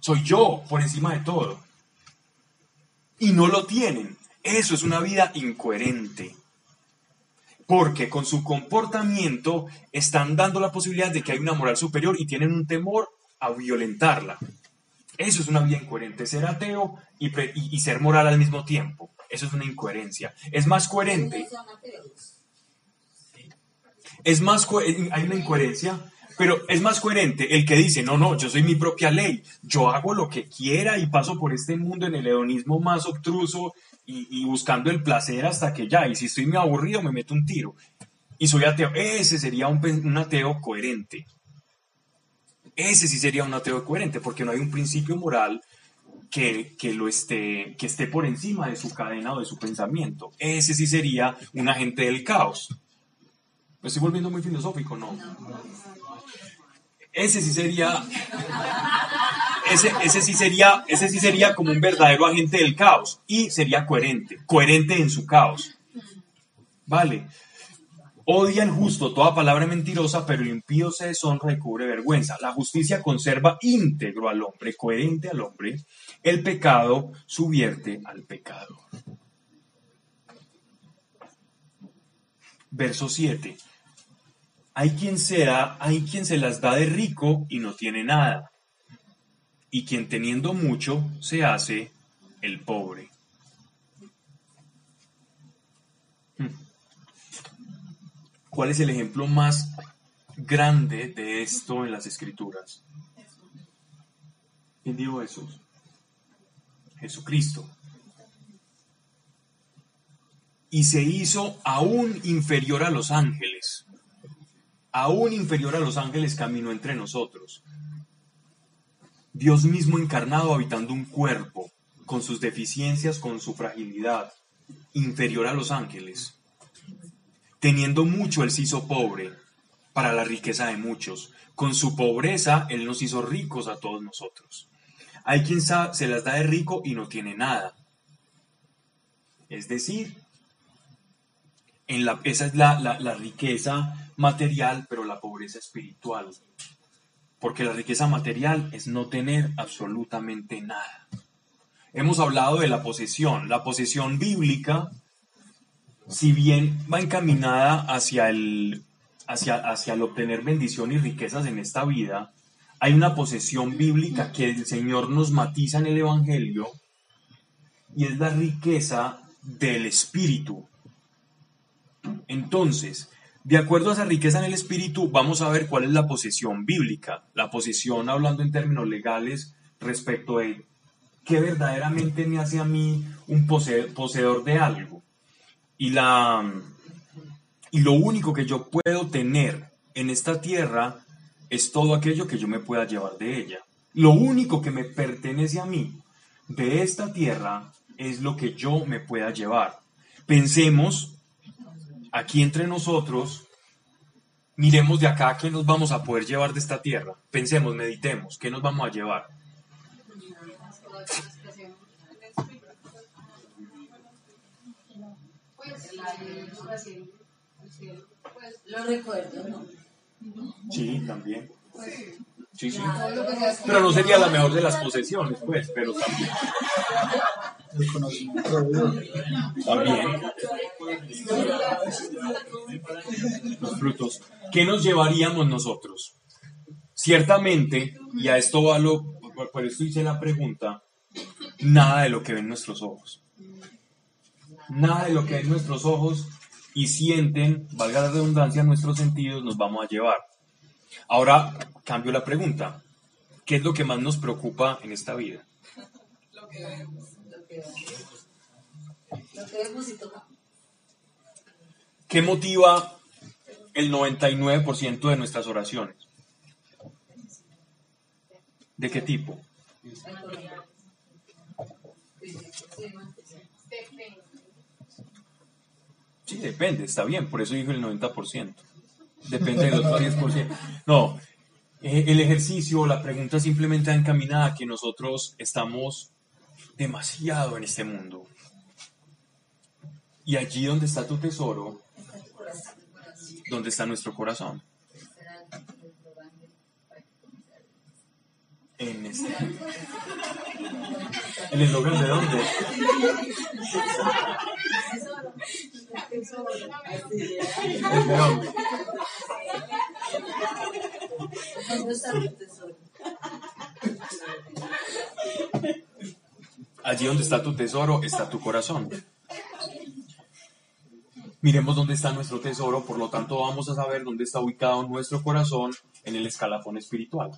Soy yo por encima de todo. Y no lo tienen. Eso es una vida incoherente. Porque con su comportamiento están dando la posibilidad de que hay una moral superior y tienen un temor a violentarla. Eso es una vida incoherente, ser ateo y, pre- y- ser moral al mismo tiempo. Eso es una incoherencia. Es más coherente. Es más co- hay una incoherencia, pero es más coherente el que dice, no, no, yo soy mi propia ley, yo hago lo que quiera y paso por este mundo en el hedonismo más obtruso y, y buscando el placer hasta que ya, y si estoy muy aburrido me meto un tiro. Y soy ateo. Ese sería un, un ateo coherente. Ese sí sería un ateo coherente, porque no hay un principio moral que, que lo esté, que esté por encima de su cadena o de su pensamiento. Ese sí sería un agente del caos. Me estoy volviendo muy filosófico, ¿no? Ese sí sería. Ese, ese sí sería, ese sí sería como un verdadero agente del caos. Y sería coherente. Coherente en su caos. Vale. Odia el justo toda palabra mentirosa, pero el impío se deshonra y cubre vergüenza. La justicia conserva íntegro al hombre, coherente al hombre. El pecado subvierte al pecador. Verso 7. Hay quien se da, hay quien se las da de rico y no tiene nada. Y quien teniendo mucho se hace el pobre. Hmm. ¿Cuál es el ejemplo más grande de esto en las escrituras? ¿Quién dijo eso? Jesucristo. Y se hizo aún inferior a los ángeles. Aún inferior a los ángeles caminó entre nosotros. Dios mismo encarnado habitando un cuerpo, con sus deficiencias, con su fragilidad, inferior a los ángeles. Teniendo mucho, Él se hizo pobre para la riqueza de muchos. Con su pobreza, Él nos hizo ricos a todos nosotros. Hay quien se las da de rico y no tiene nada. Es decir, en la, esa es la riqueza material, pero la pobreza espiritual. Porque la riqueza material es no tener absolutamente nada. Hemos hablado de la posesión. La posesión bíblica si bien va encaminada hacia el, hacia, hacia el obtener bendición y riquezas en esta vida, hay una posesión bíblica que el Señor nos matiza en el Evangelio y es la riqueza del Espíritu. Entonces, de acuerdo a esa riqueza en el Espíritu, vamos a ver cuál es la posesión bíblica. La posesión, hablando en términos legales, respecto de qué verdaderamente me hace a mí un pose- poseedor de algo. Y, la, y lo único que yo puedo tener en esta tierra es todo aquello que yo me pueda llevar de ella. Lo único que me pertenece a mí de esta tierra es lo que yo me pueda llevar. Pensemos aquí entre nosotros, miremos de acá qué nos vamos a poder llevar de esta tierra. Pensemos, meditemos, qué nos vamos a llevar. Pues pues los recuerdos, ¿no? Sí, también. Sí, sí. Sea Pero no sería la mejor de las posesiones, pues, pero también. También. Los frutos. ¿Qué nos llevaríamos nosotros? Ciertamente, y a esto va lo, por, por esto hice la pregunta, nada de lo que ven nuestros ojos. Nada de lo que ven nuestros ojos y sienten, valga la redundancia, nuestros sentidos, nos vamos a llevar. Ahora cambio la pregunta. ¿Qué es lo que más nos preocupa en esta vida? lo que vemos, lo que vemos. Lo que vemos y tocamos. ¿Qué motiva el 99% de nuestras oraciones? ¿De qué tipo? Sí, depende, está bien, por eso dijo el 90%. Depende del otro 10%. No, eh, el ejercicio, la pregunta simplemente encaminada a que nosotros estamos demasiado en este mundo. Y allí donde está tu tesoro, donde está nuestro corazón. En este. ¿El eslogan de dónde? ¿De dónde? Allí donde está tu tesoro está tu corazón. Miremos dónde está nuestro tesoro, por lo tanto vamos a saber dónde está ubicado nuestro corazón en el escalafón espiritual.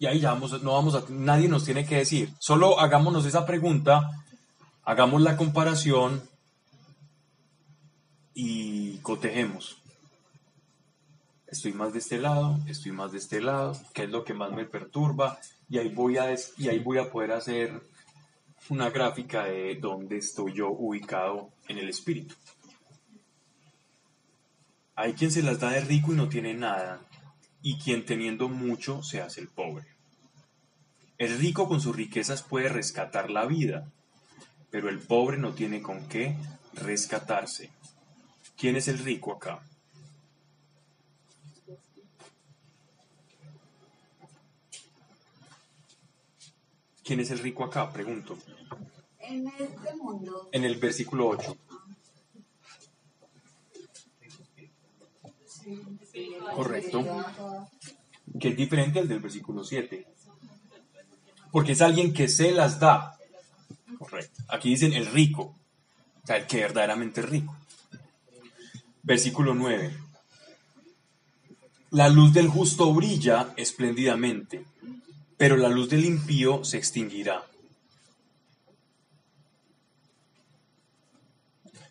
Y ahí ya vamos, no vamos a, nadie nos tiene que decir, solo hagámonos esa pregunta, hagamos la comparación y cotejemos. Estoy más de este lado, estoy más de este lado, ¿qué es lo que más me perturba? Y ahí voy a, y ahí voy a poder hacer una gráfica de dónde estoy yo ubicado en el espíritu. Hay quien se las da de rico y no tiene nada, y quien teniendo mucho se hace el pobre. El rico con sus riquezas puede rescatar la vida, pero el pobre no tiene con qué rescatarse. ¿Quién es el rico acá? ¿Quién es el rico acá? Pregunto. En este mundo, En el versículo 8. Correcto. que es diferente al del versículo 7. Porque es alguien que se las da. Correcto. Aquí dicen el rico, o sea, el que verdaderamente es rico. Versículo 9. La luz del justo brilla espléndidamente, pero la luz del impío se extinguirá.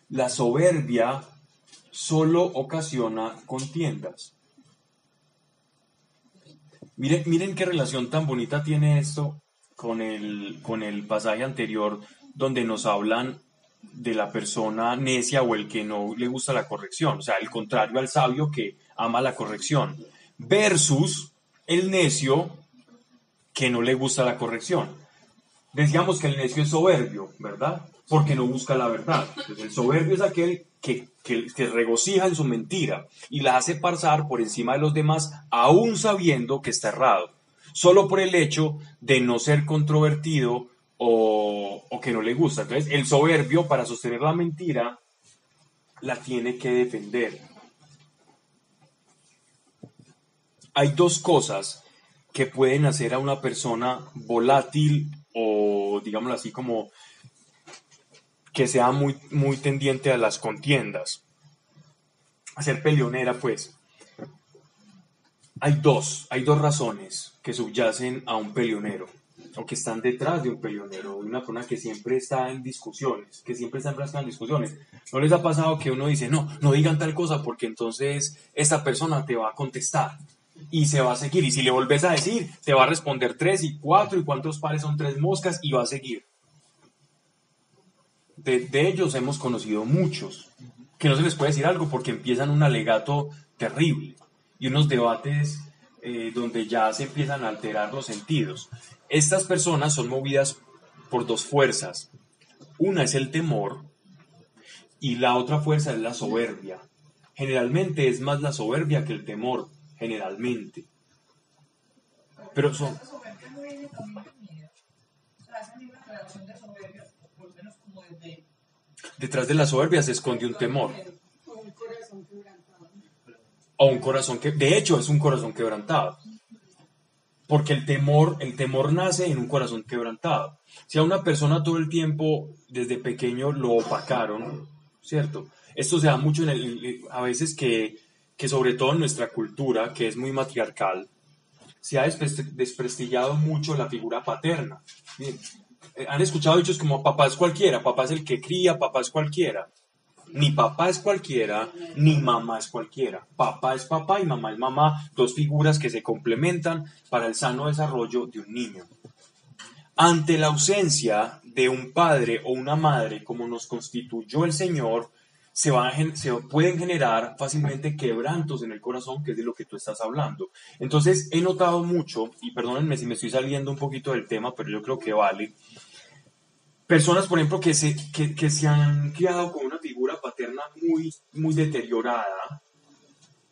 La soberbia solo ocasiona contiendas. Miren, miren qué relación tan bonita tiene esto con el, con el pasaje anterior donde nos hablan de la persona necia o el que no le gusta la corrección, o sea, el contrario al sabio que ama la corrección, versus el necio que no le gusta la corrección. Decíamos que el necio es soberbio, ¿verdad? Porque no busca la verdad. Entonces, el soberbio es aquel que, que, regocija en su mentira y la hace pasar por encima de los demás, aún sabiendo que está errado, solo por el hecho de no ser controvertido o, o que no le gusta. Entonces, el soberbio, para sostener la mentira, la tiene que defender. Hay dos cosas que pueden hacer a una persona volátil o, digámoslo así, como que sea muy, muy tendiente a las contiendas, a ser peleonera, pues. Hay dos, hay dos razones que subyacen a un peleonero, o que están detrás de un peleonero, de una persona que siempre está en discusiones, que siempre está enfrascada en discusiones. ¿No les ha pasado que uno dice, no, no digan tal cosa porque entonces esta persona te va a contestar y se va a seguir? Y si le volvés a decir, te va a responder tres y cuatro y cuántos pares son tres moscas y va a seguir. De, ellos hemos conocido muchos, que no se les puede decir algo porque empiezan un alegato terrible y unos debates eh, donde ya se empiezan a alterar los sentidos. Estas personas son movidas por dos fuerzas. Una es el temor y la otra fuerza es la soberbia. Generalmente es más la soberbia que el temor, generalmente. Pero son... Detrás de la soberbia se esconde un temor. O un corazón que, de hecho, es un corazón quebrantado. Porque el temor, el temor nace en un corazón quebrantado. Si a una persona todo el tiempo, desde pequeño, lo opacaron, ¿cierto? Esto se da mucho en el, a veces que, que sobre todo en nuestra cultura, que es muy matriarcal, se ha desprestigiado mucho la figura paterna. Bien, han escuchado dichos como papá es cualquiera, papá es el que cría, papá es cualquiera. Ni papá es cualquiera, ni mamá es cualquiera. Papá es papá y mamá es mamá, dos figuras que se complementan para el sano desarrollo de un niño. Ante la ausencia de un padre o una madre como nos constituyó el Señor, se, pueden generar fácilmente quebrantos en el corazón, que es de lo que tú estás hablando. Entonces, he notado mucho, y perdónenme si me estoy saliendo un poquito del tema, pero yo creo que vale, personas, por ejemplo, que se, que, se han criado con una figura paterna muy, muy deteriorada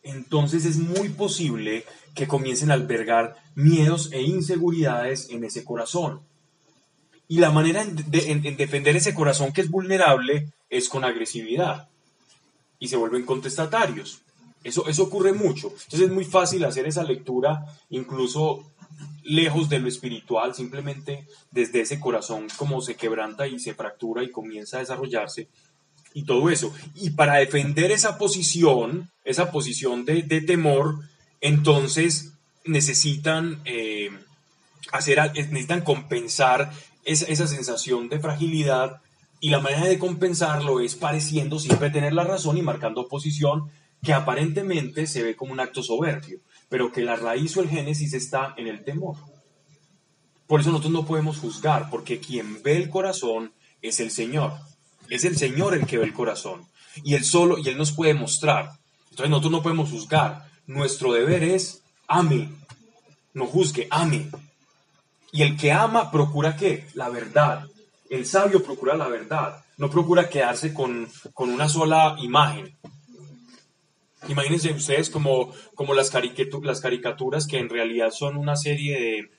entonces es muy posible que comiencen a albergar miedos e inseguridades en ese corazón. Y la manera de- en- en defender ese corazón que es vulnerable es con agresividad. Y se vuelven contestatarios. Eso, eso ocurre mucho. Entonces es muy fácil hacer esa lectura, incluso lejos de lo espiritual, simplemente desde ese corazón como se quebranta y se fractura y comienza a desarrollarse y todo eso. Y para defender esa posición, esa posición de, de temor, entonces necesitan eh, hacer, necesitan compensar esa, esa sensación de fragilidad y la manera de compensarlo es pareciendo siempre tener la razón y marcando posición que aparentemente se ve como un acto soberbio, pero que la raíz o el génesis está en el temor. Por eso nosotros no podemos juzgar, porque quien ve el corazón es el Señor. Es el Señor el que ve el corazón. Y Él solo, y Él nos puede mostrar. Entonces nosotros no podemos juzgar. Nuestro deber es ame. No juzgue, ame. Y el que ama procura qué? La verdad. El sabio procura la verdad. No procura quedarse con, con una sola imagen. Imagínense ustedes como, como las, cariquetu- las caricaturas que en realidad son una serie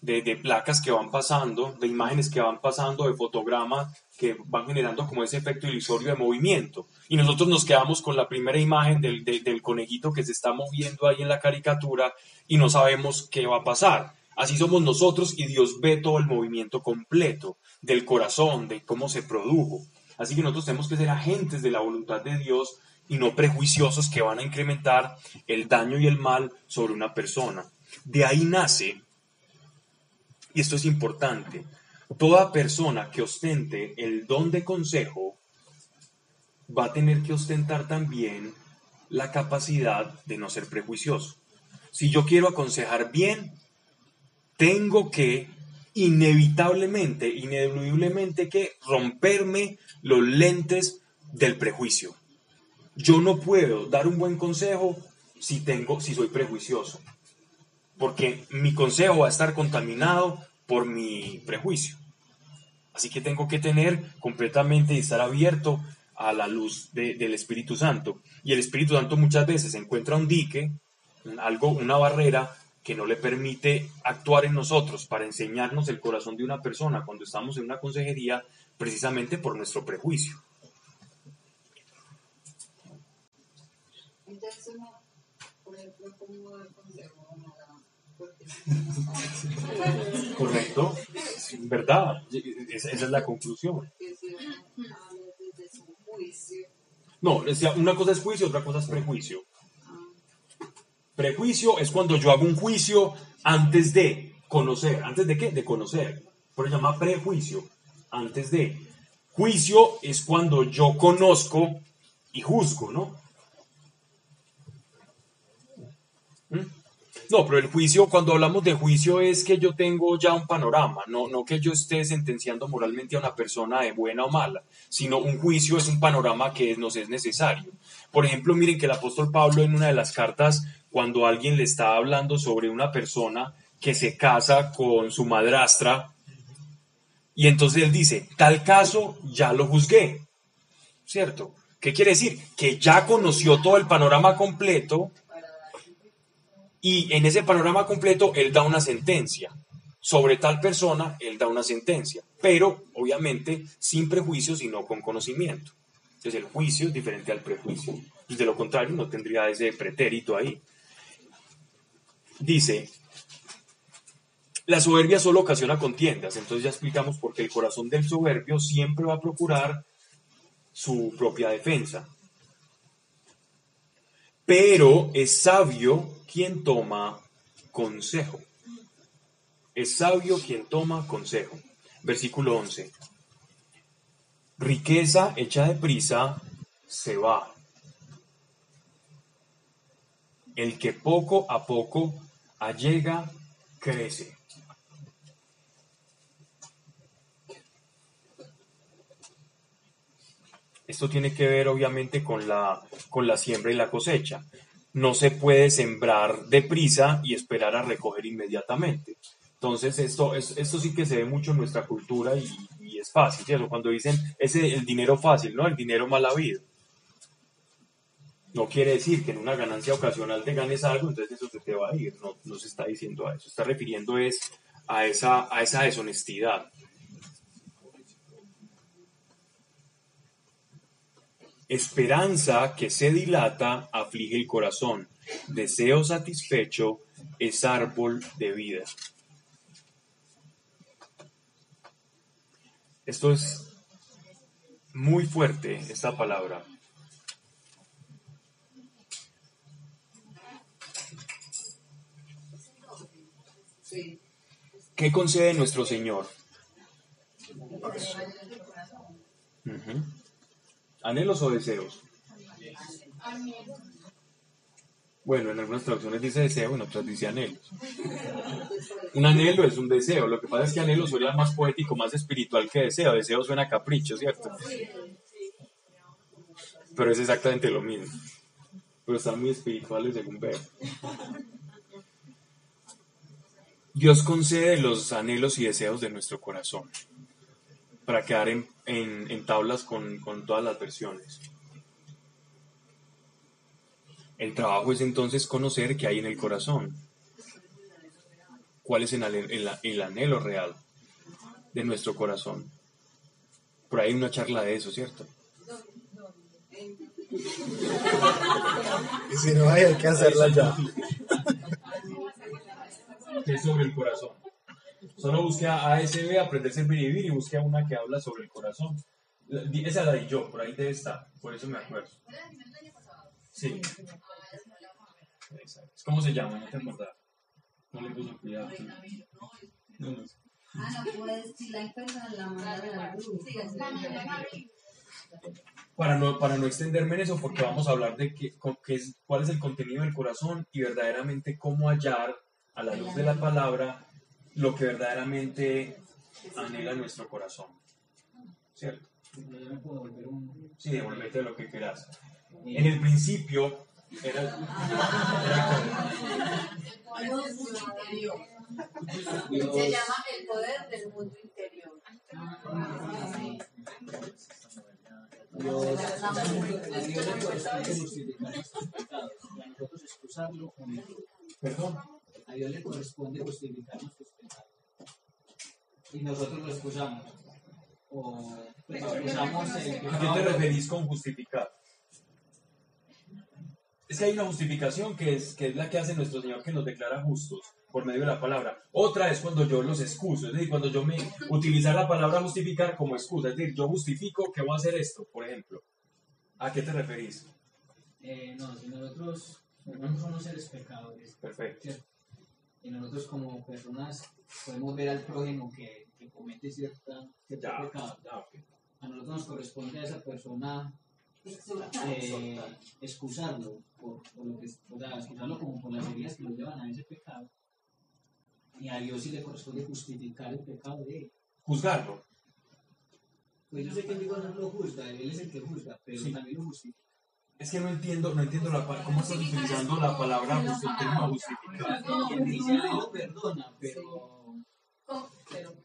de, de, placas que van pasando, de imágenes que van pasando, de fotogramas que van generando como ese efecto ilusorio de movimiento. Y nosotros nos quedamos con la primera imagen del, de- del conejito que se está moviendo ahí en la caricatura y no sabemos qué va a pasar. Así somos nosotros y Dios ve todo el movimiento completo del corazón, de cómo se produjo. Así que nosotros tenemos que ser agentes de la voluntad de Dios y no prejuiciosos que van a incrementar el daño y el mal sobre una persona. De ahí nace, y esto es importante, toda persona que ostente el don de consejo va a tener que ostentar también la capacidad de no ser prejuicioso. Si yo quiero aconsejar bien, tengo que inevitablemente, ineludiblemente que romperme los lentes del prejuicio. Yo no puedo dar un buen consejo si tengo, si soy prejuicioso, porque mi consejo va a estar contaminado por mi prejuicio. Así que tengo que tener completamente y estar abierto a la luz de- del Espíritu Santo. Y el Espíritu Santo muchas veces encuentra un dique, algo, una barrera que no le permite actuar en nosotros para enseñarnos el corazón de una persona cuando estamos en una consejería precisamente por nuestro prejuicio. Entonces por ejemplo, ¿Correcto? ¿Verdad? Esa es la conclusión. No, decía, una cosa es juicio, otra cosa es prejuicio. Prejuicio es cuando yo hago un juicio antes de conocer. ¿Antes de qué? De conocer. Por eso llama prejuicio. Antes de. Juicio es cuando yo conozco y juzgo, ¿no? ¿Mm? No, pero el juicio, cuando hablamos de juicio es que yo tengo ya un panorama, no, no que yo esté sentenciando moralmente a una persona de buena o mala, sino un juicio es un panorama que nos es necesario. Por ejemplo, miren que el apóstol Pablo en una de las cartas, cuando alguien le está hablando sobre una persona que se casa con su madrastra, y entonces él dice, tal caso ya lo juzgué, ¿cierto? ¿Qué quiere decir? Que ya conoció todo el panorama completo y en ese panorama completo él da una sentencia. Sobre tal persona, él da una sentencia, pero obviamente sin prejuicio, sino con conocimiento. Entonces el juicio es diferente al prejuicio. De lo contrario, no tendría ese pretérito ahí. Dice, la soberbia solo ocasiona contiendas. Entonces ya explicamos por qué el corazón del soberbio siempre va a procurar su propia defensa. Pero es sabio quien toma consejo. Es sabio quien toma consejo. Versículo 11. Riqueza hecha de prisa se va. El que poco a poco allega, crece. Esto tiene que ver obviamente con la, con la siembra y la cosecha. No se puede sembrar deprisa y esperar a recoger inmediatamente. Entonces, esto, es- esto sí que se ve mucho en nuestra cultura y, y es fácil, ¿cierto? Cuando dicen ese el dinero fácil, ¿no? El dinero mal habido. No quiere decir que en una ganancia ocasional te ganes algo, entonces eso se te va a ir. No, no se está diciendo a eso. Está refiriendo es a esa, a esa deshonestidad. Esperanza que se dilata aflige el corazón. Deseo satisfecho es árbol de vida. Esto es muy fuerte, esta palabra. ¿Qué concede nuestro Señor? ¿Anhelos o deseos? Bueno, en algunas traducciones dice deseo, en otras dice anhelos. Un anhelo es un deseo. Lo que pasa es que anhelo suena más poético, más espiritual que deseo. Deseo suena a capricho, ¿cierto? Pero es exactamente lo mismo. Pero están muy espirituales según veo. Dios concede los anhelos y deseos de nuestro corazón para quedar en, en- en tablas con, con todas las versiones. El trabajo es entonces conocer qué hay en el corazón, cuál es el, el- el anhelo real de nuestro corazón. Por ahí hay una charla de eso, ¿cierto? Y si no hay, hay que hacerla ya. que es sobre el corazón. Solo busque a ASB, aprender, servir y vivir, y busque a una que habla sobre el corazón. Esa la di yo, por ahí debe estar, por eso me acuerdo. Sí. Exacto. ¿Cómo se llama? No te acordás. No le puso cuidado. No, no sé. Ah, no puedes, si la enfermedad la manda de la luz. Para no, para no extenderme en eso, porque vamos a hablar de qué, qué es, cuál es el contenido del corazón y verdaderamente cómo hallar a la luz de la palabra lo que verdaderamente anhela nuestro corazón. ¿Cierto? Sí, devolvete lo que quieras. En el principio era, era Se llama el poder del mundo interior. Dios, Dios perdón. A Dios le corresponde justificar nuestros pecados. Y nosotros lo excusamos. O pues, excusamos el ¿A qué te referís con justificar? Es que hay una justificación que es, que es la que hace nuestro Señor que nos declara justos por medio de la palabra. Otra es cuando yo los excuso, es decir, cuando yo me utilizar la palabra justificar como excusa, es decir, yo justifico que voy a hacer esto, por ejemplo. ¿A qué te referís? Eh, no, si nosotros, nosotros somos seres pecadores. Perfecto. ¿cierto? Y nosotros como personas podemos ver al prójimo que, que comete cierta, cierto Ya, pecado. ya. A nosotros nos corresponde a esa persona eh, excusarlo, por, por lo que, o sea, excusarlo como por las heridas que lo llevan a ese pecado. Y a Dios sí le corresponde justificar el pecado de él. Juzgarlo. Pues yo sé que Dios no lo juzga, Él es el que juzga, pero Sí. también lo justifica. Es que no entiendo, no entiendo la, cómo estás utilizando la palabra el término justificar. Dios perdona, pero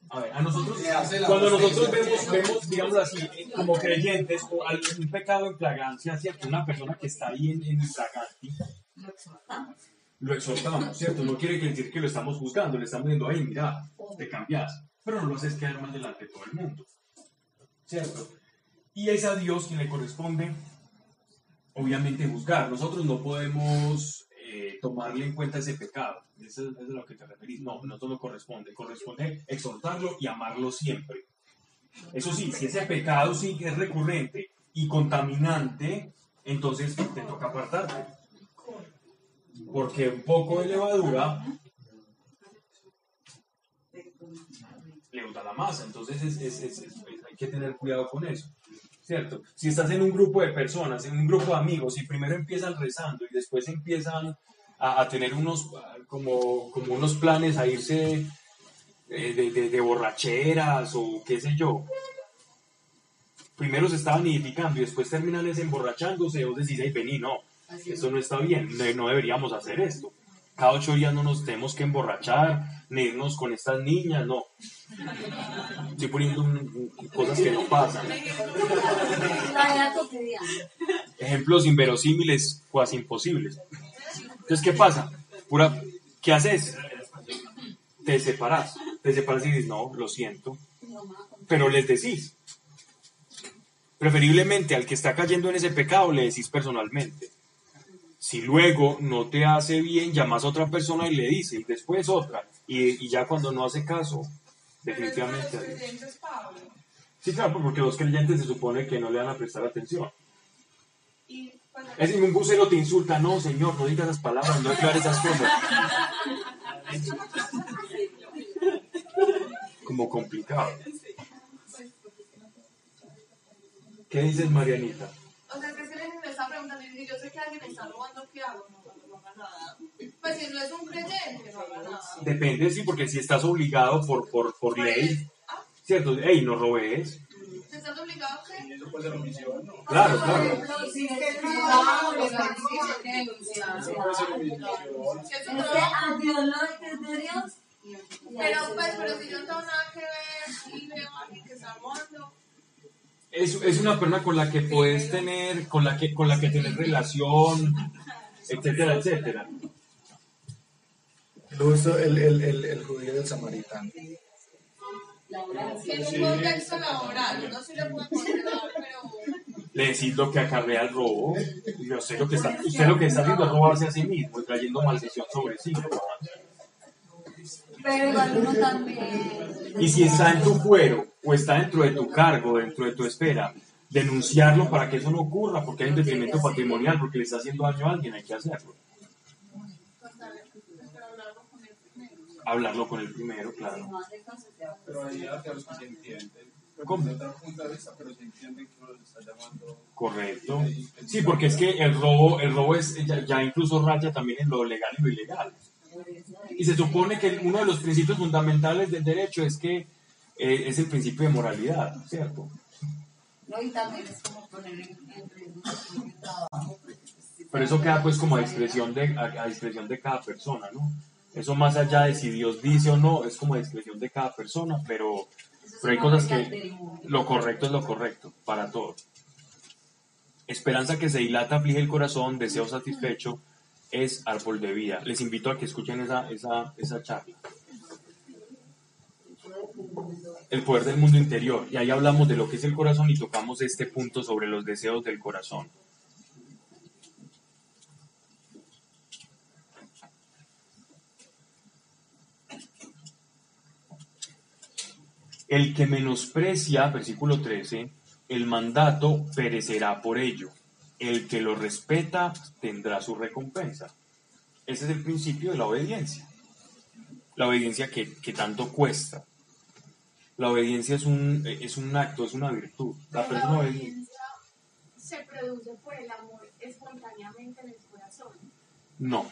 A ver, a nosotros, cuando nosotros vemos, vemos, digámoslo así, eh, como creyentes, o algún pecado en fragancia, ¿cierto? Una persona que está ahí en, en infraganti, lo exhortamos. lo exhortamos, ¿cierto? No quiere decir que lo estamos juzgando, le estamos diciendo, hey, mira, te cambias, pero no lo haces quedar mal delante de todo el mundo, ¿cierto? Y es a Dios quien le corresponde, obviamente, juzgar. Nosotros no podemos eh, tomarle en cuenta ese pecado. Eso, es- a lo que te referís. No, nosotros no corresponde. Corresponde exhortarlo y amarlo siempre. Eso sí, si ese pecado sí que es recurrente y contaminante, entonces te toca apartarte. Porque un poco de levadura leuda la masa. Entonces es- es- es- es- hay que tener cuidado con eso. ¿Cierto? Si estás en un grupo de personas, en un grupo de amigos, y primero empiezan rezando y después empiezan a, a tener unos como, como unos planes a irse eh, de, de- de borracheras o qué sé yo. Primero se estaban nidificando y después terminan emborrachándose. Vos decís, ay, vení, no, Así esto no está bien, no, no deberíamos hacer esto. Cada ocho días no nos tenemos que emborrachar, ni irnos con estas niñas, no. Estoy poniendo un- cosas que no pasan. La vida cotidiana. ejemplos inverosímiles, cuasi imposibles. Entonces, ¿qué pasa? Pura, ¿Qué haces? Te separas. Te separas y dices, no, lo siento. Pero les decís. Preferiblemente al que está cayendo en ese pecado le decís personalmente. Si luego no te hace bien, llamas a otra persona y le dice, y después otra. Y, y ya cuando no hace caso, definitivamente. Pero adiós. los creyentes, Pablo. Sí, claro, porque los creyentes se supone que no le van a prestar atención. Y pues, Es un bucero te insulta, no, señor, no digas esas palabras, no aclares esas cosas. Como complicado. ¿Qué dices, Marianita? o sea, es que si alguien me está preguntando y yo sé que alguien me está robando, ¿qué hago? No, no, no haga nada. Pues si no es un creyente, no haga nada. Depende, sí, porque si estás obligado por, por, por ley, Ah, ¿cierto? Ey, no robes. ¿te estás obligado a qué? Eso puede ser omisión, ¿no? Claro, claro. si lo. Eso puede ser omisión. Que es Es un que robo. a Dios lo que es de Dios. Pero pues, pero si yo no tengo nada que ver y veo a alguien que está robando, Es, es una persona con la que puedes tener, con la que, con la que tienes relación, etcétera, etcétera. Esto, el, el, el, el judío del samaritano. en un contexto laboral, no se le puede condenar, pero Le decís lo que acarrea el robo. Y yo sé lo que está, usted lo que está haciendo es robarse a sí mismo y trayendo maldición sobre sí. Pero igual uno también. Y si está en tu fuero o está dentro de tu cargo, dentro de tu esfera, denunciarlo para que eso no ocurra, porque hay un detrimento patrimonial, porque le está haciendo daño a alguien, hay que hacerlo. pero hablarlo con él primero. Hablarlo con el primero, claro. Pero ahí a los que se entienden. ¿Cómo? De otra punto de vista, pero se entienden que uno los está llamando. Correcto. Sí, porque es que el robo, el robo es ya, ya incluso raya también en lo legal y lo ilegal. Y se supone que uno de los principios fundamentales del derecho es que eh, es el principio de moralidad, ¿cierto? No, y también es como poner en, riesgo trabajo. pues, Pero eso queda pues como a discreción de, a, a discreción de cada persona, ¿no? Eso más allá de si Dios dice o no, es como a discreción de cada persona, pero, pero hay cosas que lo correcto es lo correcto para todos. Esperanza que se dilata, aflige el corazón, deseo satisfecho, es árbol de vida. Les invito a que escuchen esa, esa, esa charla. El poder del mundo interior. Y ahí hablamos de lo que es el corazón y tocamos este punto sobre los deseos del corazón. El que menosprecia, versículo 13, el mandato perecerá por ello. El que lo respeta tendrá su recompensa. Ese es el principio de la obediencia. La obediencia que, que tanto cuesta. La obediencia es un, es un acto, es una virtud. La persona la obediencia se produce por el amor espontáneamente en el corazón. No,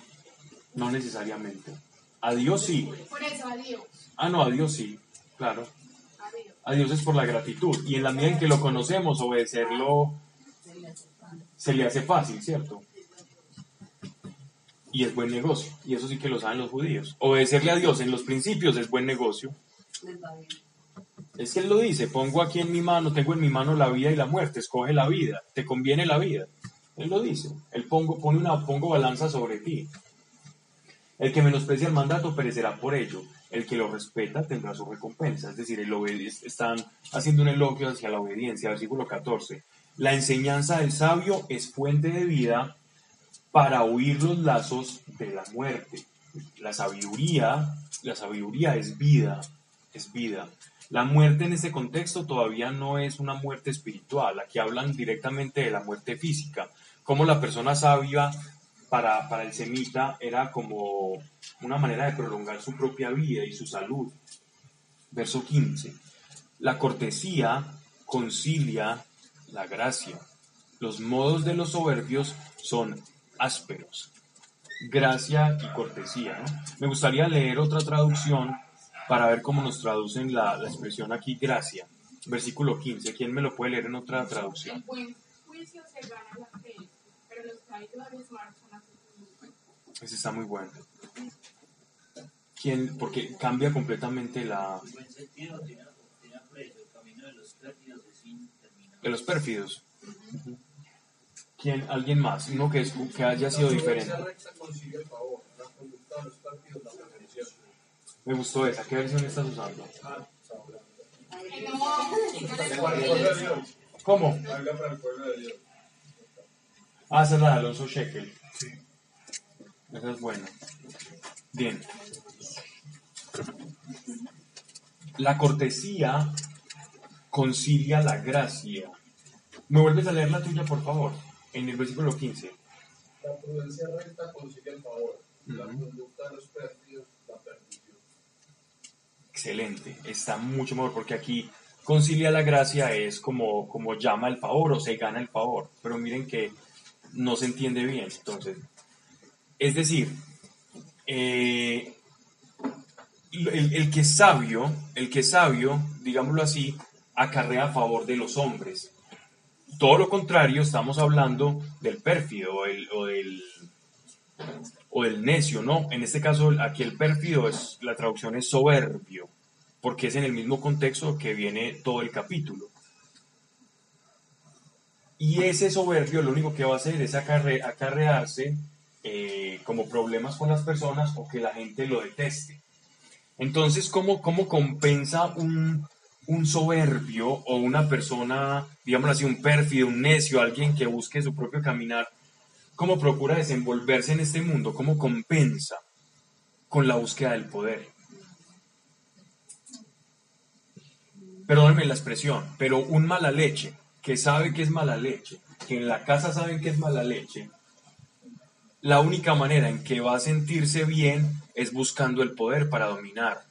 no necesariamente. A Dios sí. Por eso a Dios, Ah, no, a Dios sí, claro. A Dios. Es por la gratitud. Y en la medida en que lo conocemos, obedecerlo se le hace fácil, ¿cierto? Y es buen negocio. Y eso sí que lo saben los judíos. Obedecerle a Dios en los principios es buen negocio. Es que Él lo dice, pongo aquí en mi mano, tengo en mi mano la vida y la muerte, escoge la vida, te conviene la vida. Él lo dice, Él pongo, pone una, pongo balanza sobre ti. El que menosprecia el mandato perecerá por ello, el que lo respeta tendrá su recompensa. Es decir, el están haciendo un elogio hacia la obediencia, versículo 14. La enseñanza del sabio es fuente de vida para huir los lazos de la muerte. La sabiduría, la sabiduría es vida, es vida. La muerte en este contexto todavía no es una muerte espiritual. Aquí hablan directamente de la muerte física. Como la persona sabia para, para el semita era como una manera de prolongar su propia vida y su salud. Verso 15. La cortesía concilia la gracia. Los modos de los soberbios son ásperos. Gracia y cortesía. ¿no? Me gustaría leer otra traducción para ver cómo nos traducen la, la expresión aquí, gracia. Versículo 15. ¿Quién me lo puede leer en otra traducción? El buen juicio se gana la fe, pero los traidores marchan Ese está muy bueno. ¿Quién? Porque cambia completamente la En buen sentido, tiene, tiene aprecio. El camino de los pérfidos es interminable. de los pérfidos. ¿Quién? ¿Alguien más? Uno que, es- que haya sido diferente. Me gustó esa. ¿Qué versión estás usando? ¿Cómo? Ah, esa es la de Alonso Shekel. Esa es buena. Bien. La cortesía concilia la gracia. ¿Me vuelves a leer la tuya, por favor? En el versículo 15. La prudencia recta consigue el favor, la conducta de los perdidos, la perdición. Excelente. Está mucho mejor porque aquí concilia la gracia es como, como llama el favor o se gana el favor. Pero miren que no se entiende bien. Entonces, es decir, eh, el, que es sabio, el que sabio, digámoslo así, acarrea a favor de los hombres. Todo lo contrario, estamos hablando del pérfido o, el- o del, o necio, ¿no? En este caso, aquí el pérfido, es, la traducción es soberbio, porque es en el mismo contexto que viene todo el capítulo. Y ese soberbio lo único que va a hacer es acarre- acarrearse eh, como problemas con las personas o que la gente lo deteste. Entonces, ¿cómo, cómo compensa un, un soberbio o una persona, digamos así, un pérfido, un necio, alguien que busque su propio caminar? ¿Cómo procura desenvolverse en este mundo? ¿Cómo compensa con la búsqueda del poder? Perdónenme la expresión, pero un mala leche que sabe que es mala leche, que en la casa saben que es mala leche, la única manera en que va a sentirse bien es buscando el poder para dominar.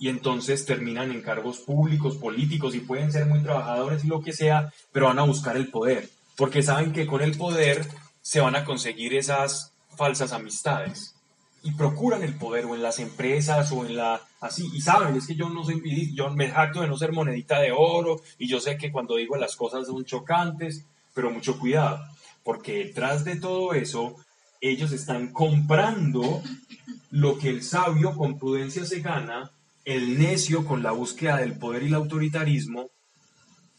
Y entonces terminan en cargos públicos, políticos y pueden ser muy trabajadores y lo que sea, pero van a buscar el poder, porque saben que con el poder se van a conseguir esas falsas amistades. Y procuran el poder o en las empresas o en la así y saben, es que yo no soy yo me jacto de no ser monedita de oro y yo sé que cuando digo las cosas son chocantes, pero mucho cuidado, porque detrás de todo eso ellos están comprando lo que el sabio con prudencia se gana, el necio con la búsqueda del poder y el autoritarismo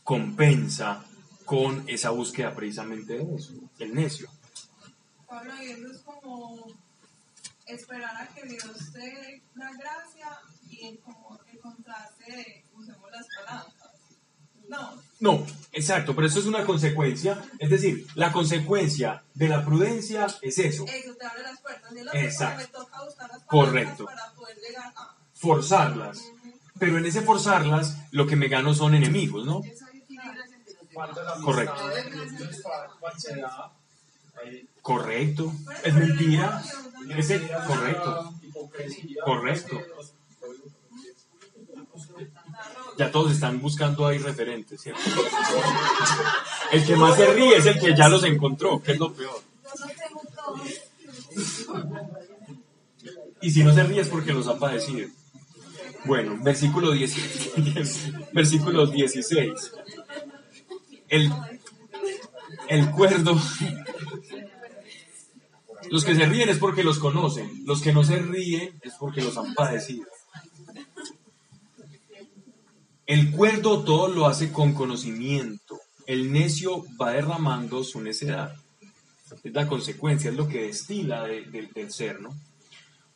compensa con esa búsqueda precisamente de eso, el necio. Pablo, y eso es como esperar a que Dios dé la gracia y el, como el contraste usemos las palancas. No, No, exacto, pero eso es una consecuencia, es decir, la consecuencia de la prudencia es eso, eso te abre las puertas. Es Exacto. me toca buscar las palancas Correcto. para poder llegar a. forzarlas, pero en ese forzarlas lo que me gano son enemigos, ¿no? Correcto. es Correcto, es mentira, ese, correcto, Correcto. Ya todos están buscando ahí referentes, ¿cierto? El que más se ríe es el que ya los encontró, que es lo peor. Y si no se ríe es porque los ha padecido. Bueno, versículo 10, versículo 16. El, el cuerdo. Los que se ríen es porque los conocen. Los que no se ríen es porque los han padecido. El cuerdo todo lo hace con conocimiento. El necio va derramando su necedad. Es la consecuencia, es lo que destila de- de- del ser, ¿no?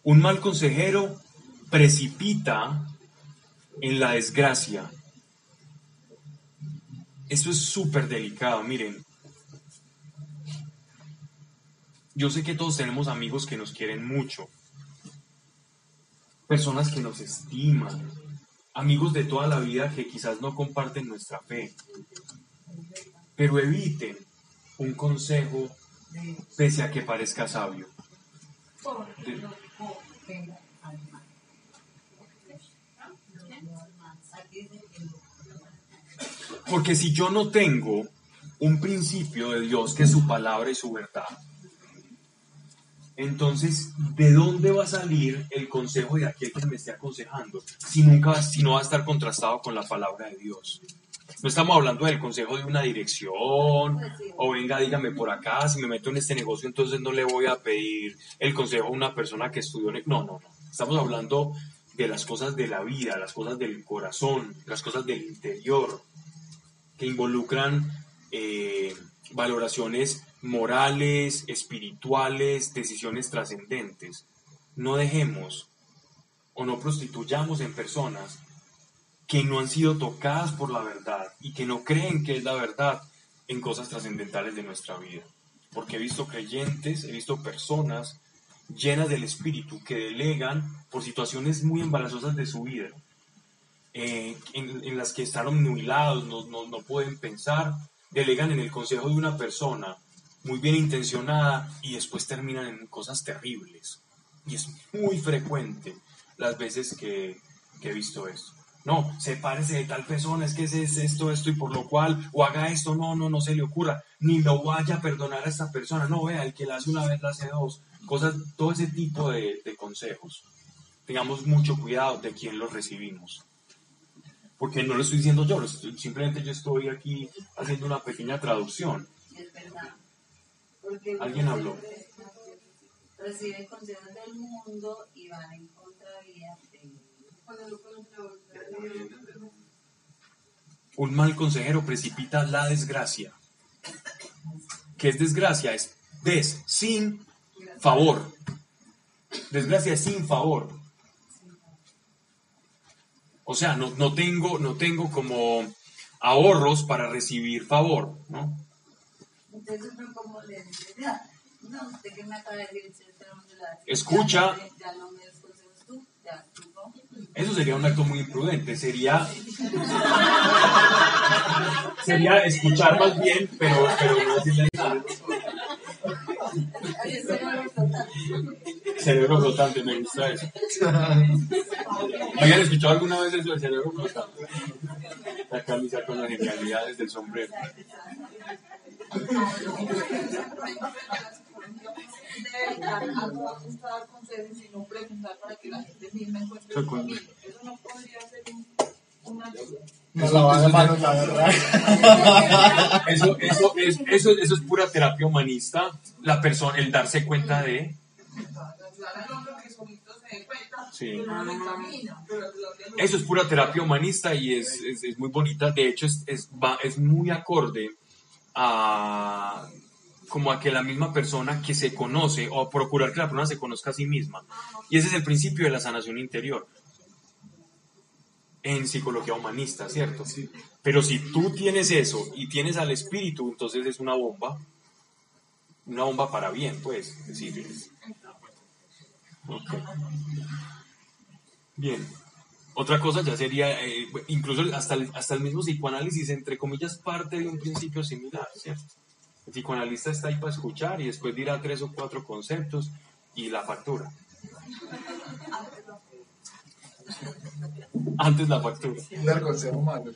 Un mal consejero precipita en la desgracia. Esto es súper delicado, miren. Yo sé que todos tenemos amigos que nos quieren mucho, personas que nos estiman, amigos de toda la vida que quizás no comparten nuestra fe, pero eviten un consejo pese a que parezca sabio. Porque si yo no tengo un principio de Dios que es su palabra y su verdad, entonces, ¿de dónde va a salir el consejo de aquel que me esté aconsejando si nunca, si no va a estar contrastado con la palabra de Dios? No estamos hablando del consejo de una dirección, o venga, dígame por acá, si me meto en este negocio, entonces no le voy a pedir el consejo a una persona que estudió. en- No, no, no. Estamos hablando de las cosas de la vida, las cosas del corazón, las cosas del interior, que involucran eh, valoraciones morales, espirituales, decisiones trascendentes. No dejemos o no prostituyamos en personas que no han sido tocadas por la verdad y que no creen que es la verdad en cosas trascendentales de nuestra vida. Porque he visto creyentes, he visto personas llenas del Espíritu que delegan por situaciones muy embarazosas de su vida, eh, en, las que están obnubilados, no, no, no pueden pensar, delegan en el consejo de una persona muy bien intencionada y después terminan en cosas terribles. Y es muy frecuente las veces que, he visto esto. No, sepárese de tal persona, es que es, es esto, esto y por lo cual, o haga esto, no, no, no se le ocurra, ni lo vaya a perdonar a esta persona, no, vea, el que la hace una vez, la hace dos, cosas, todo ese tipo de, de consejos. Tengamos mucho cuidado de quién los recibimos. Porque no lo estoy diciendo yo, simplemente yo estoy aquí haciendo una pequeña traducción. Es verdad. Alguien habló. Reciben consejos del mundo y van en contravía Un mal consejero precipita la desgracia. ¿Qué es desgracia? Es des, sin favor. Desgracia es sin favor. O sea, no, no tengo, no tengo como ahorros para recibir favor, ¿no? Como no, usted que me acaba de decir, Escucha. Ya, ya no me des consejos tú, ya tú no. Eso sería un acto muy imprudente. Sería, sería escuchar más bien, pero, pero no decirle nada. Cerebro flotante, me gusta eso. ¿Habían escuchado alguna vez eso del cerebro flotante? La camisa con las genialidades del sombrero. A toda costa dar consejos y no preguntar para que la gente misma encuentre su camino. Eso no podría ser un- una ayuda. Nos. Eso, eso, es, eso, eso es pura terapia humanista. La persona, el darse cuenta de. Sí. Eso es pura terapia humanista y es, es, es muy bonita. De hecho, es, es, va- es muy acorde a como a que la misma persona que se conoce o a procurar que la persona se conozca a sí misma. Y ese es el principio de la sanación interior. En psicología humanista, ¿cierto? Pero si tú tienes eso y tienes al espíritu, entonces es una bomba. Una bomba para bien, pues. Es decir, es-. Bien. Otra cosa ya sería, eh, incluso hasta el, hasta el mismo psicoanálisis, entre comillas, parte de un principio similar, ¿cierto? El psicoanalista está ahí para escuchar y después dirá tres o cuatro conceptos y la factura. Antes la factura. Dar consejo malo.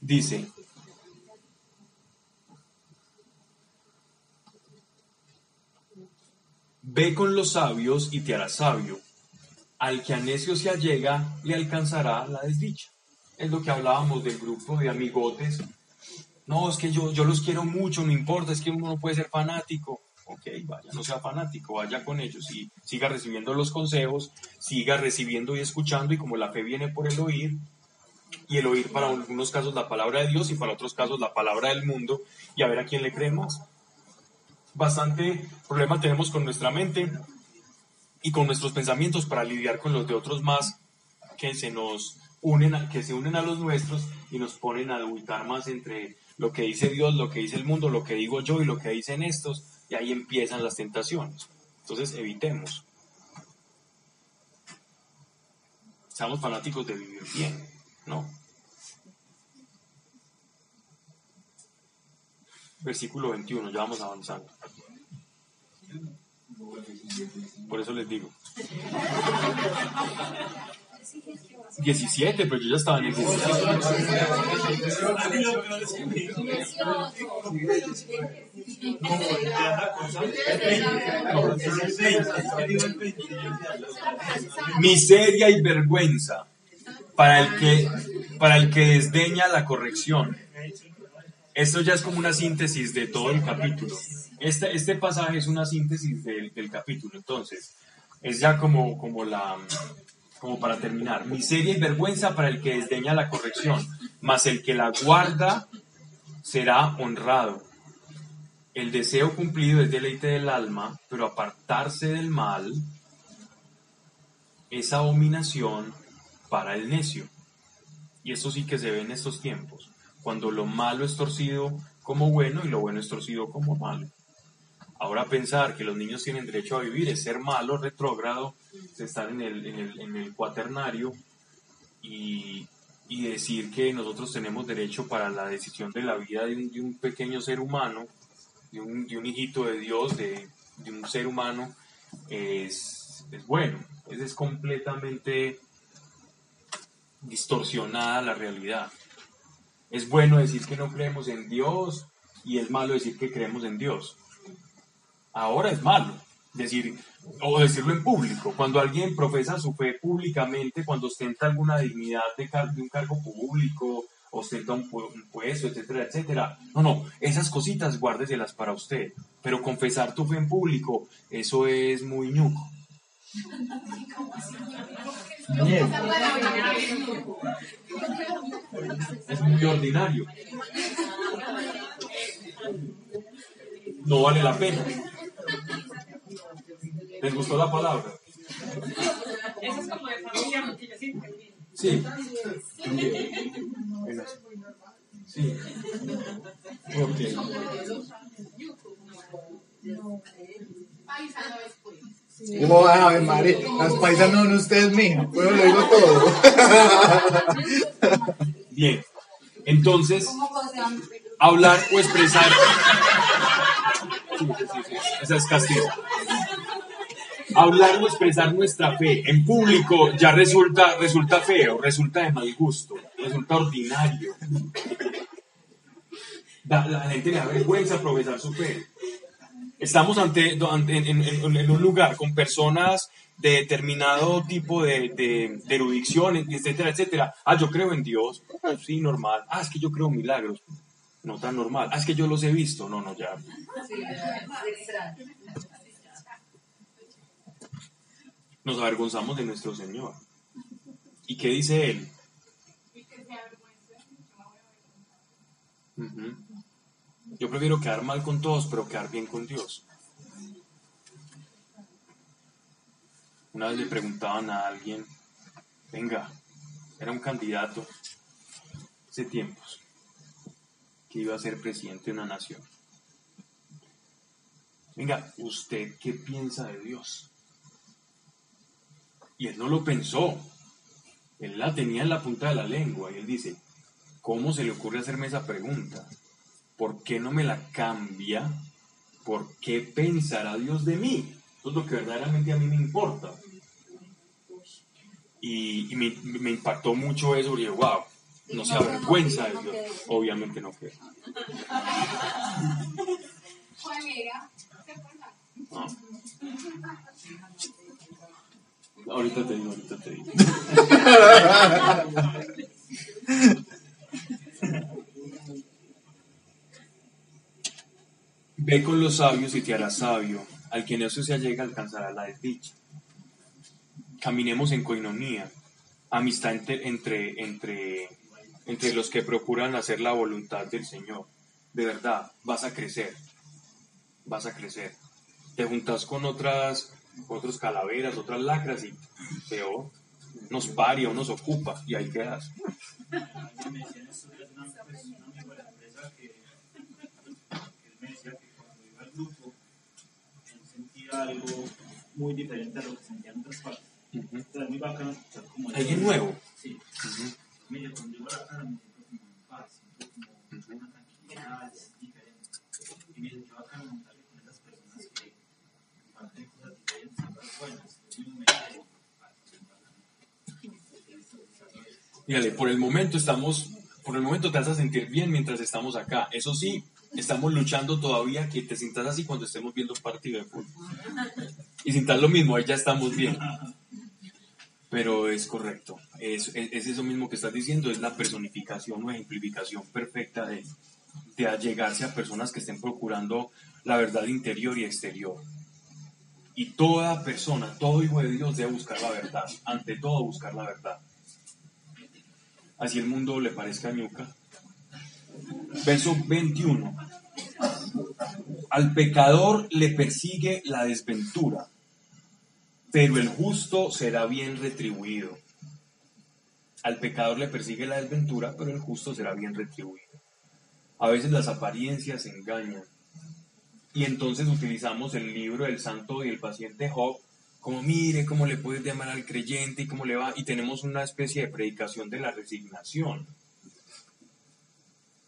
Dice, ve con los sabios y te harás sabio. Al que a necio se allega, le alcanzará la desdicha. Es lo que hablábamos del grupo de amigotes. No, es que yo, yo los quiero mucho, no importa, es que uno no puede ser fanático. Ok, vaya, no sea fanático, vaya con ellos y siga recibiendo los consejos, siga recibiendo y escuchando y como la fe viene por el oír, y el oír para algunos casos la palabra de Dios y para otros casos la palabra del mundo y a ver a quién le cree más. Bastante problema tenemos con nuestra mente y con nuestros pensamientos para lidiar con los de otros más que se nos unen, a- que se unen a los nuestros y nos ponen a dubitar más entre lo que dice Dios, lo que dice el mundo, lo que digo yo y lo que dicen estos y ahí empiezan las tentaciones. Entonces evitemos. Seamos fanáticos de vivir bien, ¿no? Versículo 21, ya vamos avanzando. Por eso les digo. 17, pero yo ya estaba en el 17. Miseria y vergüenza para el que, para el que desdeña la corrección. Esto ya es como una síntesis de todo el capítulo. Este, este pasaje es una síntesis del, del capítulo. Entonces, es ya como, como la, como para terminar, miseria y vergüenza para el que desdeña la corrección, mas el que la guarda será honrado. El deseo cumplido es deleite del alma, pero apartarse del mal es abominación para el necio. Y esto sí que se ve en estos tiempos, cuando lo malo es torcido como bueno y lo bueno es torcido como malo. Ahora pensar que los niños tienen derecho a vivir es ser malo, retrógrado, es estar en el, en el, en el cuaternario y, y decir que nosotros tenemos derecho para la decisión de la vida de un, de un pequeño ser humano, de un, de un hijito de Dios, de, de un ser humano, es, es bueno. Es, es completamente distorsionada la realidad. Es bueno decir que no creemos en Dios y es malo decir que creemos en Dios. Ahora es malo decir o decirlo en público. Cuando alguien profesa su fe públicamente, cuando ostenta alguna dignidad de, un cargo público, ostenta un, un puesto, etcétera, etcétera. No, no, esas cositas guárdeselas para usted. Pero confesar tu fe en público, eso es muy ñuco. Bien. Es muy ordinario. No vale la pena. ¿Les gustó la palabra? Eso es como de familia, porque yo sí entendí. Sí. Sí. Ok. Paisano después. ¿Cómo vas a ver, Mari? Las paisas no son ustedes, mija. Pues lo digo todo. Bien. Entonces, hablar o expresar. Esa es castigo. Hablar o expresar nuestra fe en público ya resulta, resulta feo, resulta de mal gusto, resulta ordinario. Da- la gente le da vergüenza profesar su fe. Estamos ante, en, en- en un lugar con personas de determinado tipo de, de, de erudición, etcétera, etcétera. Ah, yo creo en Dios. Ah, sí, normal. Ah, es que yo creo en milagros. No tan normal. Ah, es que yo los he visto. No, no, ya. Nos avergonzamos de nuestro Señor. ¿Y qué dice Él? Se avergüence, yo prefiero quedar mal con todos, pero quedar bien con Dios. Una vez le preguntaban a alguien, venga, era un candidato hace tiempos que iba a ser presidente de una nación. Venga, ¿usted qué piensa de Dios? Y él no lo pensó. Él la tenía en la punta de la lengua y él dice, ¿cómo se le ocurre hacerme esa pregunta? ¿Por qué no me la cambia? ¿Por qué pensará Dios de mí? Eso es lo que verdaderamente a mí me importa. Y, y me, me impactó mucho eso, porque wow, no se avergüenza de Dios. Obviamente no creo. No. Ahorita te digo, ahorita te digo. Ve con los sabios y te harás sabio. Al que eso se allega alcanzará la desdicha. Caminemos en coinonía, amistad entre, entre, entre, entre los que procuran hacer la voluntad del Señor. De verdad, vas a crecer. Vas a crecer. Te juntas con otras, otros calaveras, otras lacras y peor, nos paria o nos ocupa y ahí quedas. Alguien me decía en estos días, una, pues, un amigo de la empresa que, que él me decía que cuando iba al grupo, él sentía algo muy diferente a lo que sentía en otras partes. Entonces es muy bacano escuchar como. Alguien nuevo. Sí. Ujú. Mire, cuando llego a la casa me siento como en paz, siento como una tranquilidad diferente. Y me qué bacano montarme con esas personas que comparten cosas diferentes, cosas buenas. Y uno me. Fíjale, por el momento estamos, por el momento te vas a sentir bien mientras estamos acá. Eso sí, estamos luchando todavía que te sientas así cuando estemos viendo un partido de fútbol. Y sintas lo mismo, ahí ya estamos bien. Pero es correcto. Es, es, es eso mismo que estás diciendo, es la personificación o ejemplificación perfecta de, de allegarse a personas que estén procurando la verdad interior y exterior. Y toda persona, todo hijo de Dios debe buscar la verdad. Ante todo buscar la verdad. Así el mundo le parezca ñuca. Verso 21. Al pecador le persigue la desventura, pero el justo será bien retribuido. Al pecador le persigue la desventura, pero el justo será bien retribuido. A veces las apariencias engañan. Y entonces utilizamos el libro del santo y el paciente Job como mire cómo le puedes llamar al creyente y cómo le va. Y tenemos una especie de predicación de la resignación.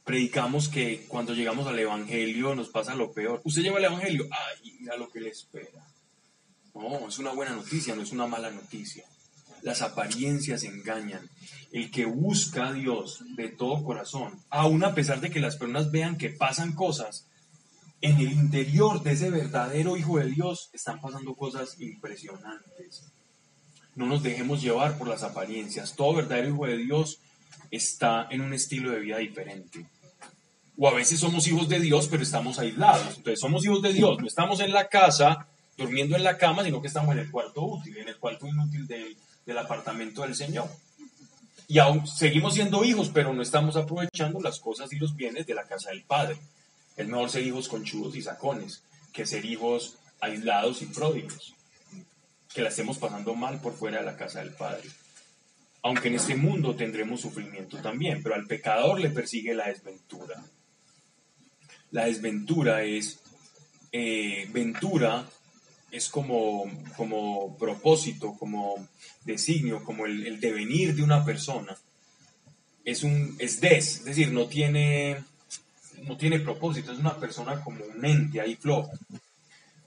Predicamos que cuando llegamos al Evangelio nos pasa lo peor. Usted lleva el Evangelio, ay, mira lo que le espera. No, es una buena noticia, no es una mala noticia. Las apariencias engañan. El que busca a Dios de todo corazón, aun a pesar de que las personas vean que pasan cosas, en el interior de ese verdadero Hijo de Dios están pasando cosas impresionantes. No nos dejemos llevar por las apariencias. Todo verdadero Hijo de Dios está en un estilo de vida diferente. O a veces somos hijos de Dios, pero estamos aislados. Entonces somos hijos de Dios, no estamos en la casa, durmiendo en la cama, sino que estamos en el cuarto útil, en el cuarto inútil del, apartamento del Señor. Y aún seguimos siendo hijos, pero no estamos aprovechando las cosas y los bienes de la casa del Padre. Es mejor ser hijos conchudos y sacones que ser hijos aislados y pródigos, que la estemos pasando mal por fuera de la casa del Padre. Aunque en este mundo tendremos sufrimiento también, pero al pecador le persigue la desventura. La desventura es eh, ventura, es como, como propósito, como designio, como el, el devenir de una persona. Es un es des, es decir, no tiene no tiene propósito, es una persona como un ente ahí flojo.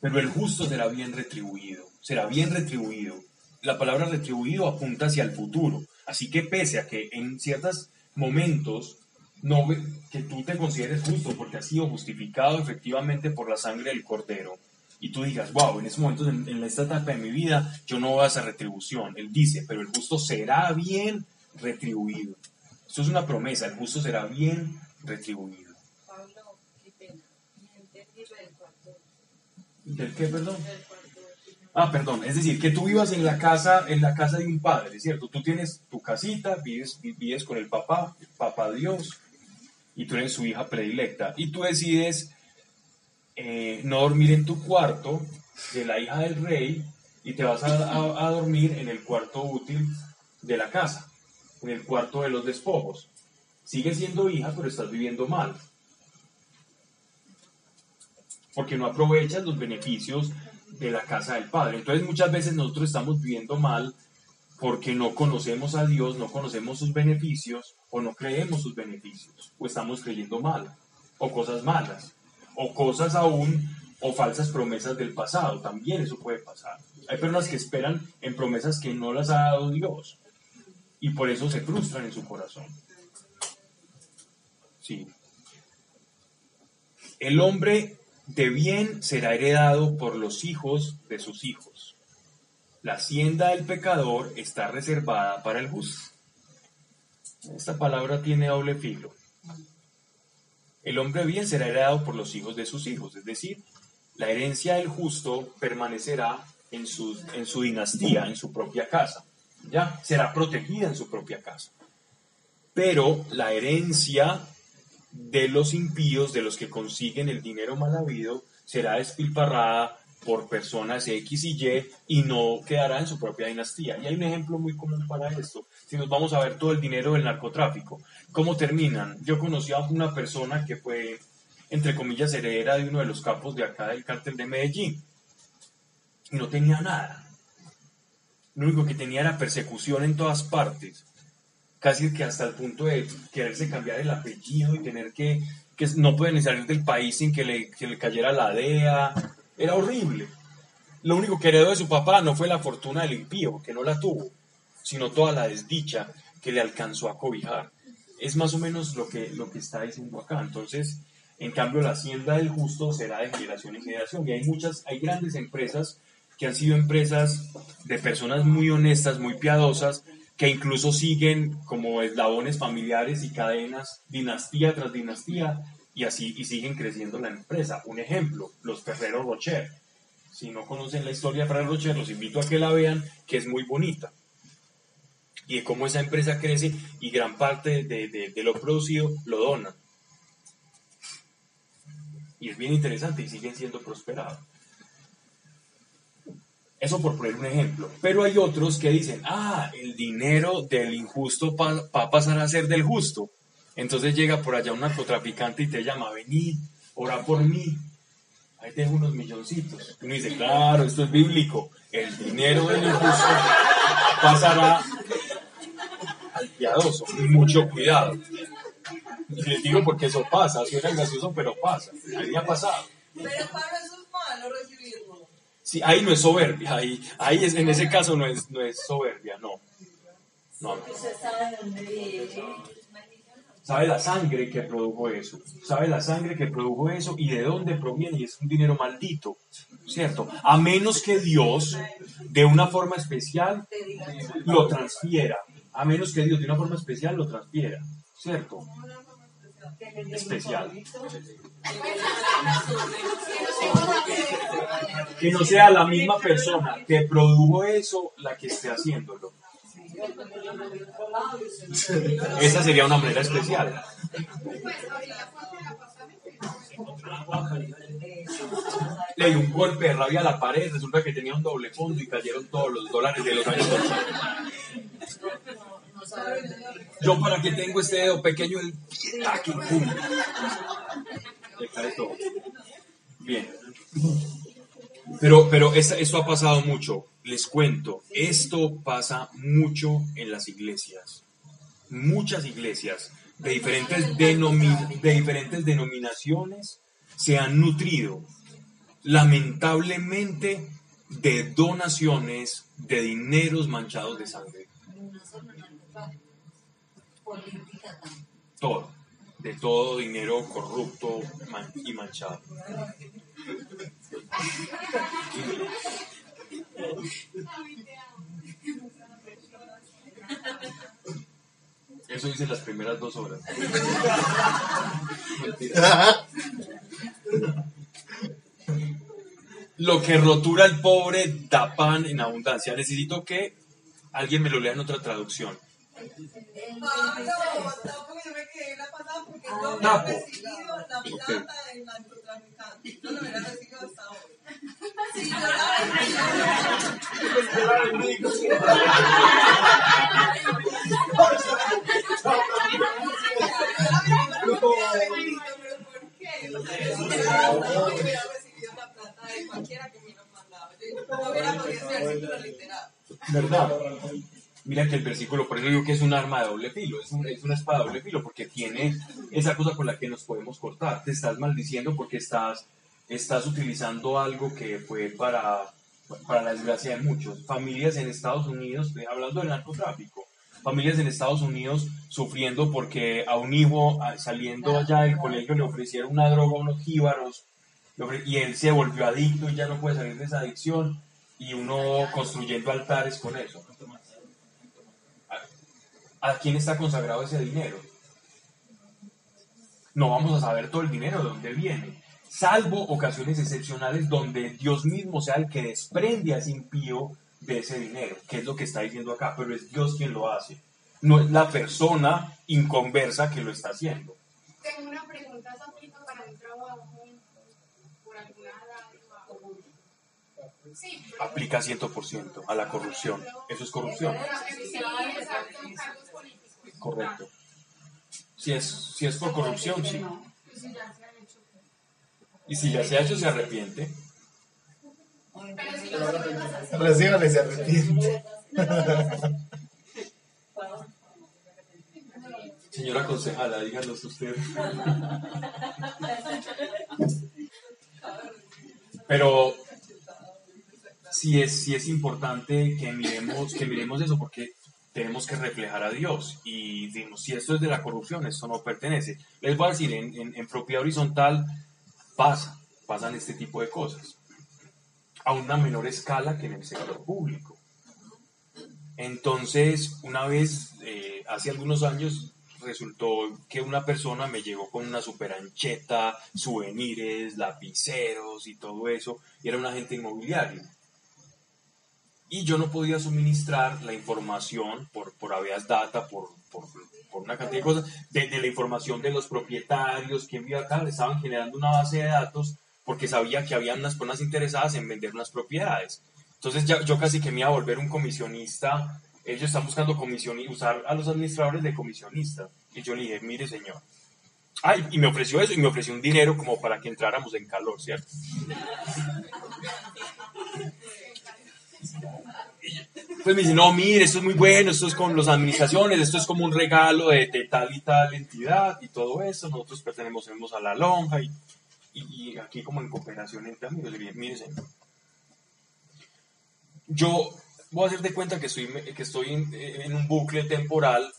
Pero el justo será bien retribuido, será bien retribuido. La palabra retribuido apunta hacia el futuro. Así que pese a que en ciertos momentos no que tú te consideres justo porque has sido justificado efectivamente por la sangre del cordero y tú digas, wow, en estos momentos, en, en esta etapa de mi vida, yo no voy a esa retribución. Él dice, pero el justo será bien retribuido. Esto es una promesa, el justo será bien retribuido. Pablo, qué pena. Del cuarto. ¿Del qué, perdón? Ah, perdón, es decir, que tú vivas en la casa, en la casa de un padre, ¿cierto? Tú tienes tu casita, vives, vives con el papá, el papá Dios, y tú eres su hija predilecta, y tú decides eh, no dormir en tu cuarto de la hija del rey y te vas a, a- dormir en el cuarto útil de la casa, en el cuarto de los despojos. Sigues siendo hija, pero estás viviendo mal. Porque no aprovechas los beneficios de la casa del Padre. Entonces muchas veces nosotros estamos viviendo mal porque no conocemos a Dios, no conocemos sus beneficios o no creemos sus beneficios o estamos creyendo mal o cosas malas o cosas aún o falsas promesas del pasado. También eso puede pasar. Hay personas que esperan en promesas que no las ha dado Dios y por eso se frustran en su corazón. Sí. El hombre de bien será heredado por los hijos de sus hijos. La hacienda del pecador está reservada para el justo. Esta palabra tiene doble filo. El hombre bien será heredado por los hijos de sus hijos, es decir, la herencia del justo permanecerá en su, en su dinastía, en su propia casa. Ya, será protegida en su propia casa. Pero la herencia de los impíos, de los que consiguen el dinero mal habido, será despilfarrada por personas X y Y y no quedará en su propia dinastía. Y hay un ejemplo muy común para esto. Si nos vamos a ver todo el dinero del narcotráfico, ¿cómo terminan? Yo conocí a una persona que fue, entre comillas, heredera de uno de los capos de acá del cártel de Medellín y no tenía nada. Lo único que tenía era persecución en todas partes casi que hasta el punto de quererse cambiar el apellido y tener que, que no pueden salir del país sin que le, que le cayera la DEA. Era horrible. Lo único que heredó de su papá no fue la fortuna del impío, porque no la tuvo, sino toda la desdicha que le alcanzó a cobijar. Es más o menos lo que, lo que está diciendo acá. Entonces, en cambio, la hacienda del justo será de generación en generación. Y hay muchas, hay grandes empresas que han sido empresas de personas muy honestas, muy piadosas, que incluso siguen como eslabones familiares y cadenas, dinastía tras dinastía, y así siguen creciendo la empresa. Un ejemplo, los Ferrero Rocher. Si no conocen la historia de Fray Rocher, los invito a que la vean, que es muy bonita. Y de cómo esa empresa crece y gran parte de, de- lo producido lo donan. Y es bien interesante y siguen siendo prosperados. Eso por poner un ejemplo. Pero hay otros que dicen, ah, el dinero del injusto va a pasar a ser del justo. Entonces llega por allá un narcotraficante y te llama, vení, ora por mí. Ahí te dejo unos milloncitos. Y uno dice, claro, esto es bíblico. El dinero del injusto pasará al piadoso. Mucho cuidado. Y les digo porque eso pasa, suena gracioso, pero pasa. A mí me ha pasado. Pero para eso es malo recibirlo. Sí, ahí no es soberbia, ahí, ahí es, en ese caso no es, no es soberbia, no. No, no. Sabe la sangre que produjo eso, sabe la sangre que produjo eso y de dónde proviene y es un dinero maldito, ¿cierto? A menos que Dios de una forma especial lo transfiera, a menos que Dios de una forma especial lo transfiera, ¿cierto? Especial. Que no sea la misma persona que produjo eso la que esté haciéndolo. Esa sería una manera especial. Le dio un golpe de rabia a la pared, resulta que tenía un doble fondo y cayeron todos los dólares de los años 80. Yo para qué tengo este dedo pequeño, el. Bien. Pero, pero esto ha pasado mucho. Les cuento, esto pasa mucho en las iglesias. Muchas iglesias de diferentes, denomi- de diferentes denominaciones se han nutrido lamentablemente de donaciones de dineros manchados de sangre. Todo. De todo dinero corrupto y manchado. Eso dice las primeras dos horas. Lo que rotura al pobre da pan en abundancia. Necesito que alguien me lo lea en otra traducción. Pablo, tampoco ¿Verdad? Mira que el versículo, por eso digo que es un arma de doble filo, es, un- es una espada de doble filo, porque tiene esa cosa con la que nos podemos cortar. Te estás maldiciendo porque estás, estás utilizando algo que fue para, para la desgracia de muchos. Familias en Estados Unidos, eh, hablando del narcotráfico, familias en Estados Unidos sufriendo porque a un hijo saliendo allá del colegio le ofrecieron una droga, unos jíbaros, y él se volvió adicto y ya no puede salir de esa adicción, y uno construyendo altares con eso. ¿A quién está consagrado ese dinero? No vamos a saber todo el dinero de dónde viene, salvo ocasiones excepcionales donde Dios mismo sea el que desprende a ese impío de ese dinero, que es lo que está diciendo acá, pero es Dios quien lo hace. No es la persona inconversa que lo está haciendo. Tengo una pregunta, Sofito, para un trabajo por alguna. Sí, Aplica 100% a la corrupción. Eso es corrupción. Correcto. Si es, si es por corrupción, sí. Pues si ya se ha hecho. Y si ya se ha hecho, se arrepiente. Recíbale, se arrepiente. Señora concejala, díganos usted. Pero sí es, sí es importante que miremos, que miremos eso porque tenemos que reflejar a Dios y decimos, si esto es de la corrupción, esto no pertenece. Les voy a decir, en, en, en propiedad horizontal pasa, pasan este tipo de cosas, a una menor escala que en el sector público. Entonces, una vez, eh, hace algunos años, resultó que una persona me llegó con una super ancheta, souvenirs, lapiceros y todo eso, y era un agente inmobiliario. Y yo no podía suministrar la información por, por habeas data, por, por una cantidad de cosas, de, la información de los propietarios, quién vive acá, le estaban generando una base de datos porque sabía que había unas personas interesadas en vender unas propiedades. Entonces yo casi que me iba a volver un comisionista. Ellos están buscando comisión y usar a los administradores de comisionista. Y yo le dije, mire señor. Ay, y me ofreció eso y me ofreció un dinero como para que entráramos en calor, ¿cierto? Pues me dice, no, mire, esto es muy bueno, esto es con las administraciones, esto es como un regalo de, de tal y tal entidad y todo eso. Nosotros pertenecemos a la lonja y, y, y aquí como en cooperación entre amigos. Le dije, mire señor, yo voy a hacer de cuenta que estoy, que estoy en, en un bucle temporal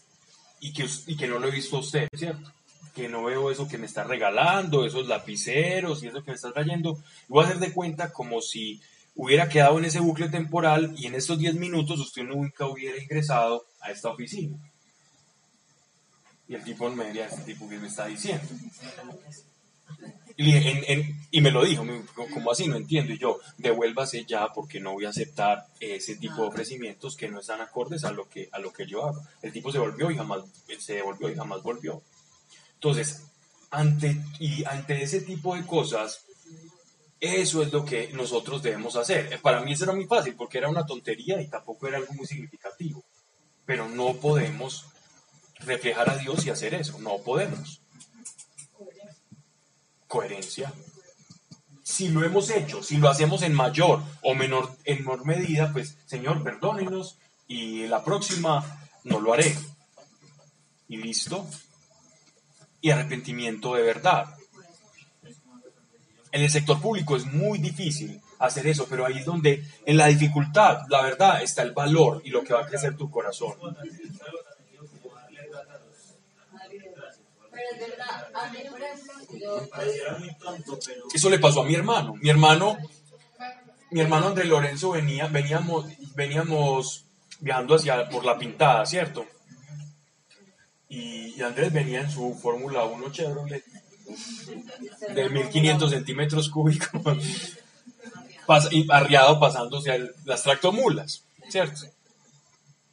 y que, y que no lo he visto a usted, ¿cierto? Que no veo eso que me está regalando, esos lapiceros y eso que me está trayendo. Voy a hacer de cuenta como si hubiera quedado en ese bucle temporal y en estos 10 minutos usted nunca hubiera ingresado a esta oficina. Y el tipo me diría, este tipo que me está diciendo. Y, en- en- y me lo dijo, ¿cómo así? No entiendo. Y yo, devuélvase ya porque no voy a aceptar ese tipo de ofrecimientos que no están acordes a lo que, a lo que yo hago. El tipo se volvió y jamás, se devolvió y jamás volvió. Entonces, ante, y ante ese tipo de cosas, eso es lo que nosotros debemos hacer. Eh, Para mí eso era muy fácil porque era una tontería y tampoco era algo muy significativo. Pero no podemos reflejar a Dios y hacer eso. No podemos. Coherencia. Si lo hemos hecho, si lo hacemos en mayor o menor, en menor medida, pues Señor, perdónenos y la próxima no lo haré. Y listo. Y arrepentimiento de verdad. En el sector público es muy difícil hacer eso, pero ahí es donde, en la dificultad, la verdad, está el valor y lo que va a crecer tu corazón. Eso le pasó a mi hermano. Mi hermano, mi hermano Andrés Lorenzo venía, veníamos, veníamos viajando hacia por la pintada, ¿cierto? Y, y Andrés venía en su Fórmula 1 Chevrolet de 1500 centímetros cúbicos, y arriado pasándose al- las tractomulas, ¿cierto?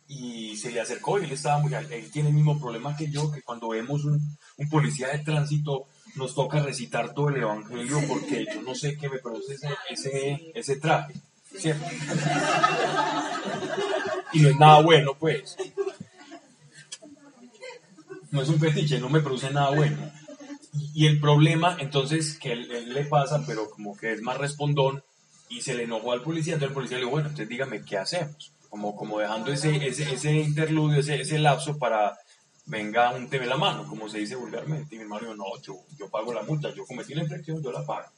Y se le acercó y él estaba muy, él tiene el mismo problema que yo, que cuando vemos un, un policía de tránsito nos toca recitar todo el evangelio porque yo no sé qué me produce ese, ese, ese traje, ¿cierto? Y no es nada bueno, pues. No es un fetiche, no me produce nada bueno. Y el problema, entonces, que él, le pasa, pero como que es más respondón, y se le enojó al policía, entonces el policía le dijo, bueno, entonces dígame qué hacemos. Como, como dejando ese, ese, interludio, ese, ese lapso para, venga, un la mano, como se dice vulgarmente. Y mi hermano dijo, no, yo, yo pago la multa, yo cometí la infracción, yo la pago.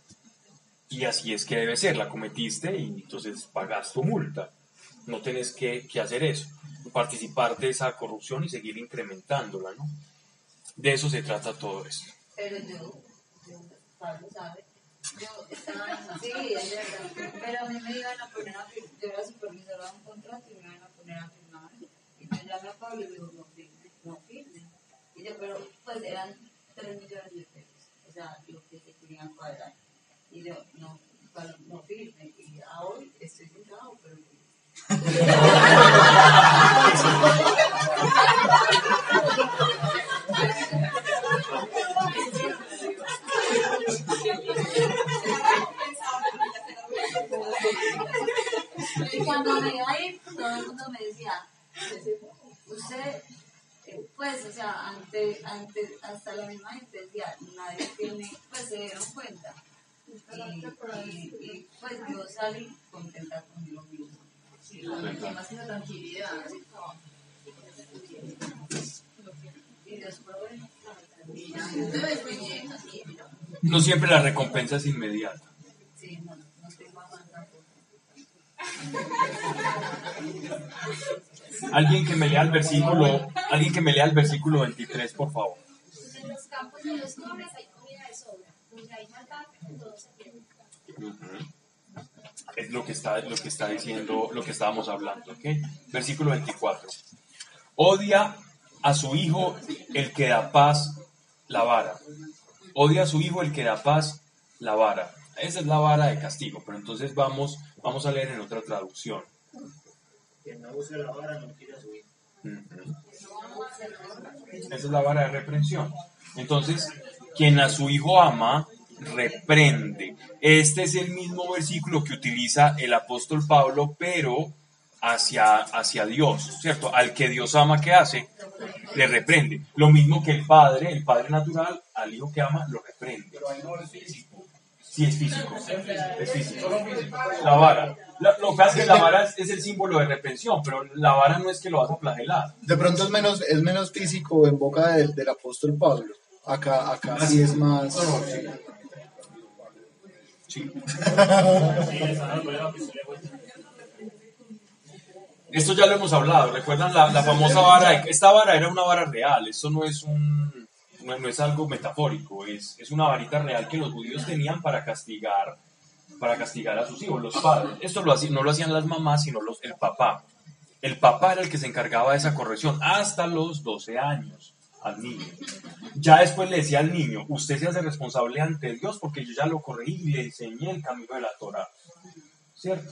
Y así es que debe ser, la cometiste y entonces pagas tu multa. No tienes que, que hacer eso, participar de esa corrupción y seguir incrementándola, ¿no? De eso se trata todo esto. Pero yo, yo, Pablo sabe, yo estaba en, sí, es verdad, pero a mí me iban a poner a firmar, yo era supervisora de un contrato y me iban a poner a firmar, y yo llamé a Pablo y le digo, no firme, no firme, y yo, pero pues eran 3 millones de pesos, o sea, lo que se querían cuadrar, y yo, no, Pablo, no firme, y a hoy estoy sin trabajo, pero Y cuando me iba a ir, todo el mundo me decía, usted, pues, o sea, ante, ante, hasta la misma gente decía, nadie tiene, pues se dieron cuenta. Y, y, y, pues yo salí contenta conmigo misma. Sí, más que tranquilidad. Y después, bueno, y ya, No siempre la recompensa es inmediata. Alguien que me lea el versículo, alguien que me lea el versículo 23, por favor. En los campos de los pobres hay comida de sobra. Donde hay maldad, todo se pierde. Es lo que está, lo que está diciendo, lo que estábamos hablando, ¿ok? Versículo 24. Odia a su hijo el que da paz la vara. Odia a su hijo el que da paz la vara. Esa es la vara de castigo, pero entonces vamos, vamos a leer en otra traducción. Quien no usa la vara no quiere a su hijo. Esa es la vara de reprensión. Entonces, quien a su hijo ama, reprende. Este es el mismo versículo que utiliza el apóstol Pablo, pero hacia, hacia Dios, ¿cierto? Al que Dios ama, ¿qué hace? Le reprende. Lo mismo que el padre, el padre natural, al hijo que ama, lo reprende. Pero ahí no es físico. Sí, es físico. Es físico. La vara. La- lo que pasa es que la vara es, es el símbolo de reprensión, pero la vara no es que lo vas a flagelar. De pronto es menos, es menos físico en boca del, del apóstol Pablo. Acá, acá sí es más. Sí. Sí, esa no es problema que se le cuenta. Esto ya lo hemos hablado, ¿recuerdan la, la famosa vara? Esta vara era una vara real, esto no es un no, es algo metafórico, es, es una varita real que los judíos tenían para castigar para castigar a sus hijos, los padres. Esto lo hacían, no lo hacían las mamás, sino los, el papá. El papá era el que se encargaba de esa corrección hasta los 12 años al niño. Ya después le decía al niño, usted se hace responsable ante Dios porque yo ya lo corregí y le enseñé el camino de la Torah. ¿Cierto?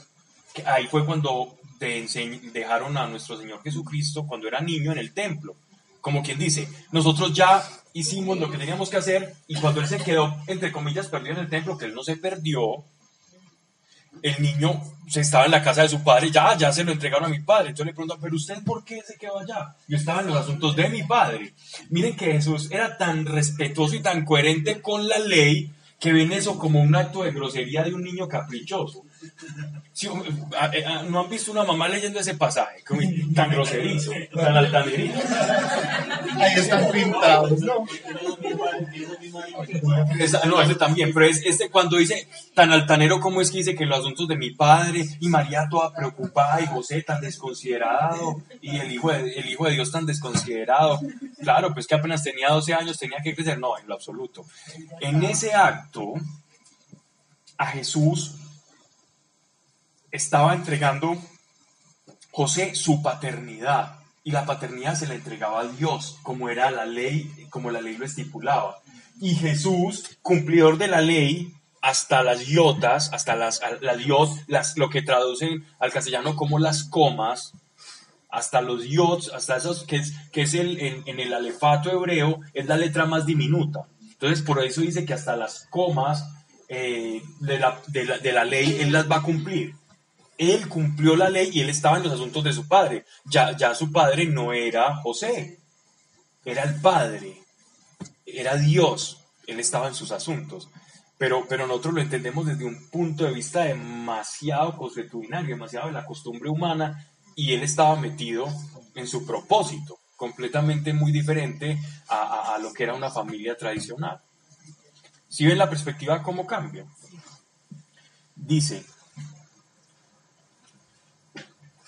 Que ahí fue cuando enseñ- dejaron a nuestro Señor Jesucristo cuando era niño en el templo. Como quien dice, nosotros ya hicimos lo que teníamos que hacer y cuando él se quedó, entre comillas, perdido en el templo, que él no se perdió, el niño se estaba en la casa de su padre, ya, ya se lo entregaron a mi padre. Entonces le preguntan, pero usted por qué se quedó allá? Yo estaba en los asuntos de mi padre. Miren que Jesús era tan respetuoso y tan coherente con la ley que ven eso como un acto de grosería de un niño caprichoso. Sí, um, a- a- ¿No han visto una mamá leyendo ese pasaje? Tan groserizo, tan altanerito. Ahí están pintados, ¿no? Esa- no, ese también, pero es este cuando dice tan altanero como es que dice que los asuntos de mi padre y María toda preocupada y José tan desconsiderado y el hijo de, el hijo de Dios tan desconsiderado. Claro, pues que apenas tenía 12 años, tenía que crecer. No, en lo absoluto. En ese acto, a Jesús estaba entregando José su paternidad y la paternidad se la entregaba a Dios como era la ley, como la ley lo estipulaba. Y Jesús, cumplidor de la ley, hasta las yotas, hasta las, la las, lo que traducen al castellano como las comas, hasta los yots, hasta esos, que es, que es el, en, en el alefato hebreo, es la letra más diminuta. Entonces, por eso dice que hasta las comas eh, de, la, de, la, de la ley, él las va a cumplir. Él cumplió la ley y él estaba en los asuntos de su padre. Ya, ya su padre no era José, era el padre, era Dios. Él estaba en sus asuntos. Pero, pero nosotros lo entendemos desde un punto de vista demasiado consuetudinario, demasiado de la costumbre humana, y él estaba metido en su propósito, completamente muy diferente a, a- a lo que era una familia tradicional. Si ven la perspectiva, cómo cambia. Dice,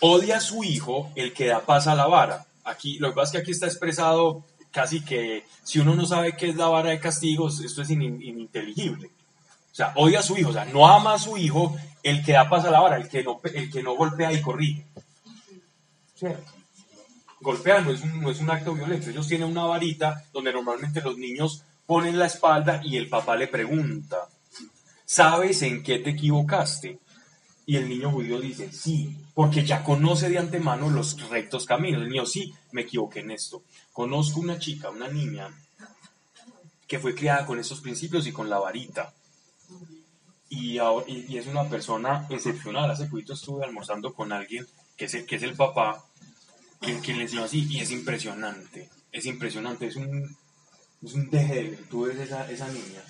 odia a su hijo el que da paz a la vara. Aquí, lo que pasa es que aquí está expresado casi que si uno no sabe qué es la vara de castigos, esto es in- ininteligible. O sea, odia a su hijo, o sea, no ama a su hijo el que da paz a la vara, el que no, golpea y corrige. ¿Cierto? Golpea no es, un, no es un acto violento. Ellos tienen una varita donde normalmente los niños ponen la espalda y el papá le pregunta, ¿sabes en qué te equivocaste? Y el niño judío dice, sí, porque ya conoce de antemano los rectos caminos. El niño, sí, me equivoqué en esto. Conozco una chica, una niña, que fue criada con esos principios y con la varita. Y, ahora- y- es una persona excepcional. Hace poquito estuve almorzando con alguien que es el, que es el papá, que, que le enseñó así, y es impresionante. Es impresionante, es un, es un deje de virtudes esa, esa niña.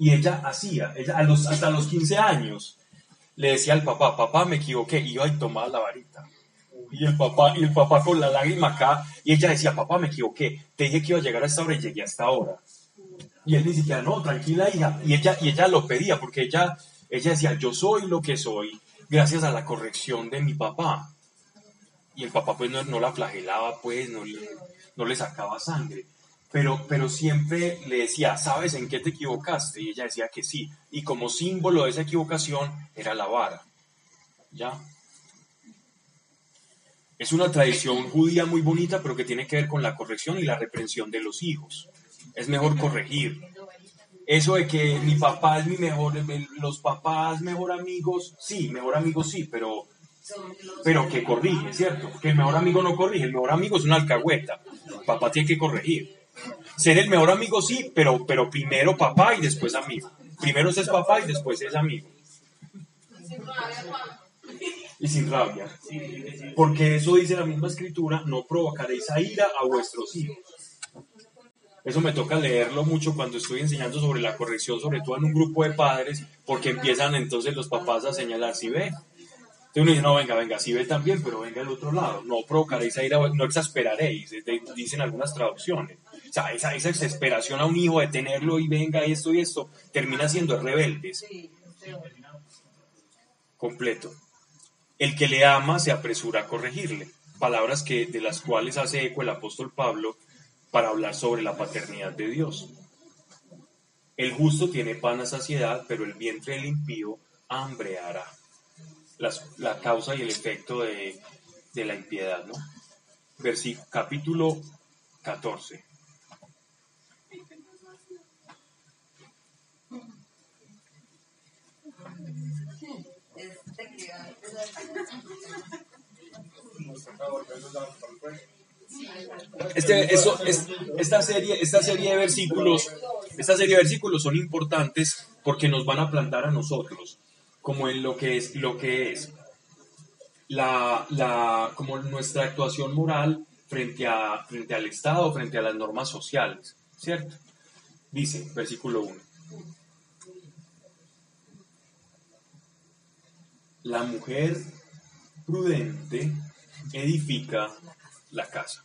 Y ella hacía, ella a los, hasta los 15 años, le decía al papá, papá, me equivoqué, y iba y tomaba la varita. Y el papá, y el papá con la lágrima acá, y ella decía, papá, me equivoqué, te dije que iba a llegar a esta hora y llegué a esta. Y él ni siquiera, no, tranquila hija, y ella, y ella lo pedía, porque ella, ella decía, yo soy lo que soy gracias a la corrección de mi papá. Y el papá pues no, no la flagelaba, pues, no le, no le sacaba sangre. Pero, pero siempre le decía, ¿sabes en qué te equivocaste? Y ella decía que sí. Y como símbolo de esa equivocación era la vara. ¿Ya? Es una tradición judía muy bonita, pero que tiene que ver con la corrección y la reprensión de los hijos. Es mejor corregir. Eso de que mi papá es mi mejor, los papás mejor amigos, sí, mejor amigos sí, pero, pero que corrige, ¿cierto? Que el mejor amigo no corrige, el mejor amigo es una alcahueta. Papá tiene que corregir. Ser el mejor amigo sí, pero, pero primero papá y después amigo. Primero es papá y después es amigo. Y sin rabia. Porque eso dice la misma escritura, no provocaréis a ira a vuestros hijos. Eso me toca leerlo mucho cuando estoy enseñando sobre la corrección, sobre todo en un grupo de padres, porque empiezan entonces los papás a señalar, si ve. Entonces uno dice, no, venga, venga, si ve también, pero venga al otro lado. No provocaréis a ira, no exasperaréis, dicen algunas traducciones. O sea, esa, esa exasperación a un hijo de tenerlo y venga esto y esto, termina siendo rebeldes. Completo. El que le ama se apresura a corregirle. Palabras que, de las cuales hace eco el apóstol Pablo para hablar sobre la paternidad de Dios. El justo tiene pan a saciedad, pero el vientre del impío hambreará. la causa y el efecto de, la impiedad, ¿no? Versículo, capítulo 14. Este, eso, es, esta, serie, esta serie de versículos, esta serie de versículos son importantes porque nos van a plantar a nosotros como en lo que es, lo que es la, la, como nuestra actuación moral frente, a, frente al Estado, frente a las normas sociales, ¿cierto? Dice, versículo 1. La mujer prudente edifica la casa.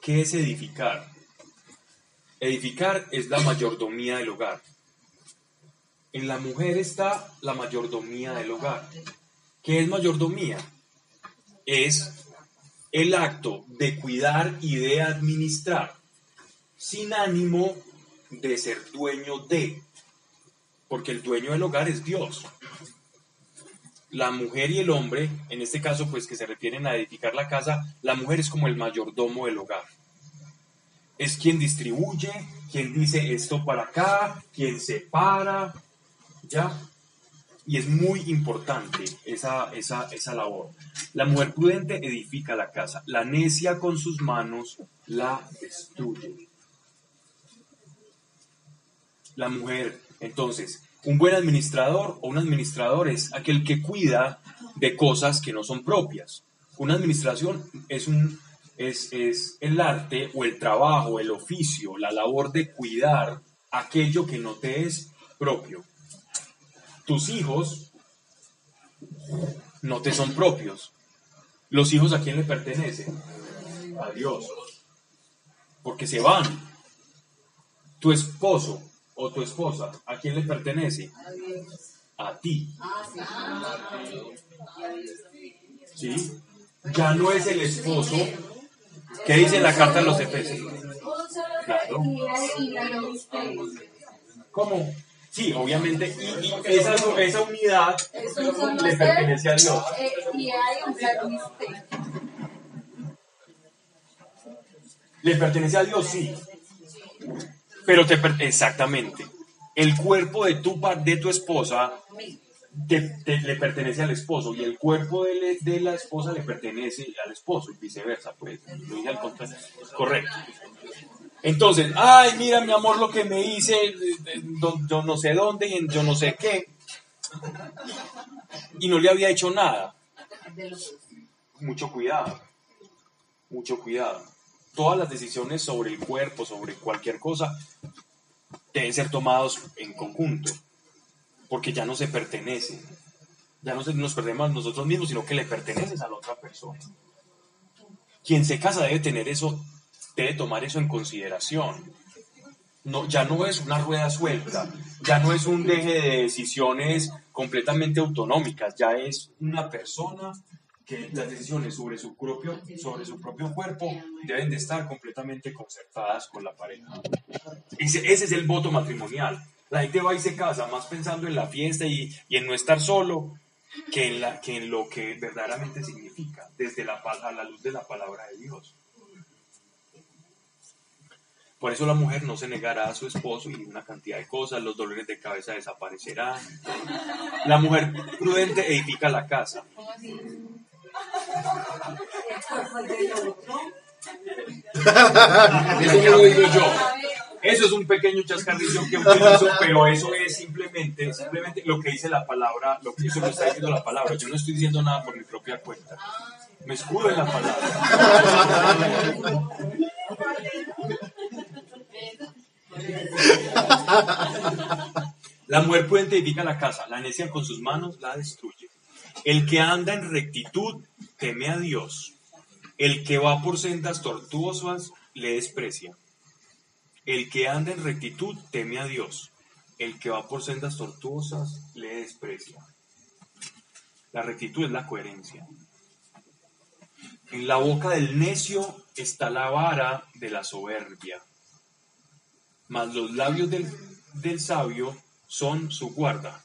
¿Qué es edificar? Edificar es la mayordomía del hogar. En la mujer está la mayordomía del hogar. ¿Qué es mayordomía? Es el acto de cuidar y de administrar sin ánimo de ser dueño de porque el dueño del hogar es Dios. La mujer y el hombre, en este caso pues que se refieren a edificar la casa, la mujer es como el mayordomo del hogar. Es quien distribuye, quien dice esto para acá, quien separa, ¿ya? Y es muy importante esa, esa, esa labor. La mujer prudente edifica la casa, la necia con sus manos la destruye. La mujer entonces, un buen administrador o un administrador es aquel que cuida de cosas que no son propias. Una administración es, un, es, es el arte o el trabajo, el oficio, la labor de cuidar aquello que no te es propio. Tus hijos no te son propios. Los hijos a quién le pertenecen? A Dios. Porque se van. Tu esposo o tu esposa, ¿a quién le pertenece? A ti. ¿Sí? Ya no es el esposo. ¿Qué dice la carta de los Efesios? Claro. ¿Cómo? Sí, obviamente. Y, esa, esa, unidad le pertenece a Dios. ¿Le pertenece a Dios? Sí. Pero te exactamente. El cuerpo de tu, de tu esposa le pertenece al esposo y el cuerpo de, de, la esposa le pertenece al esposo y viceversa, pues lo dije al contrario. Correcto. Entonces, ay, mira mi amor lo que me hice, yo no sé dónde, y yo no sé qué. Y no le había hecho nada. Mucho cuidado, mucho cuidado todas las decisiones sobre el cuerpo, sobre cualquier cosa, deben ser tomados en conjunto, porque ya no se pertenece, ya no nos perdemos a nosotros mismos, sino que le perteneces a la otra persona. Quien se casa debe tener eso, debe tomar eso en consideración. No, ya no es una rueda suelta, ya no es un deje de decisiones completamente autonómicas, ya es una persona que las decisiones sobre su propio, sobre su propio cuerpo deben de estar completamente concertadas con la pareja. Ese, ese es el voto matrimonial. La gente va y se casa más pensando en la fiesta y, y en no estar solo que en, la, que en lo que verdaderamente significa, desde la, a la luz de la palabra de Dios. Por eso la mujer no se negará a su esposo y una cantidad de cosas, los dolores de cabeza desaparecerán. La mujer prudente edifica la casa. Eso es un pequeño chascarrillo que utilizo, pero eso es simplemente, simplemente lo que dice la palabra, lo que eso está diciendo la palabra. Yo no estoy diciendo nada por mi propia cuenta. Me escudo en la palabra. La mujer prudente edifica la casa, la necia con sus manos la destruye. El que anda en rectitud teme a Dios. El que va por sendas tortuosas le desprecia. El que anda en rectitud teme a Dios. El que va por sendas tortuosas le desprecia. La rectitud es la coherencia. En la boca del necio está la vara de la soberbia. Mas los labios del, del sabio son su guarda.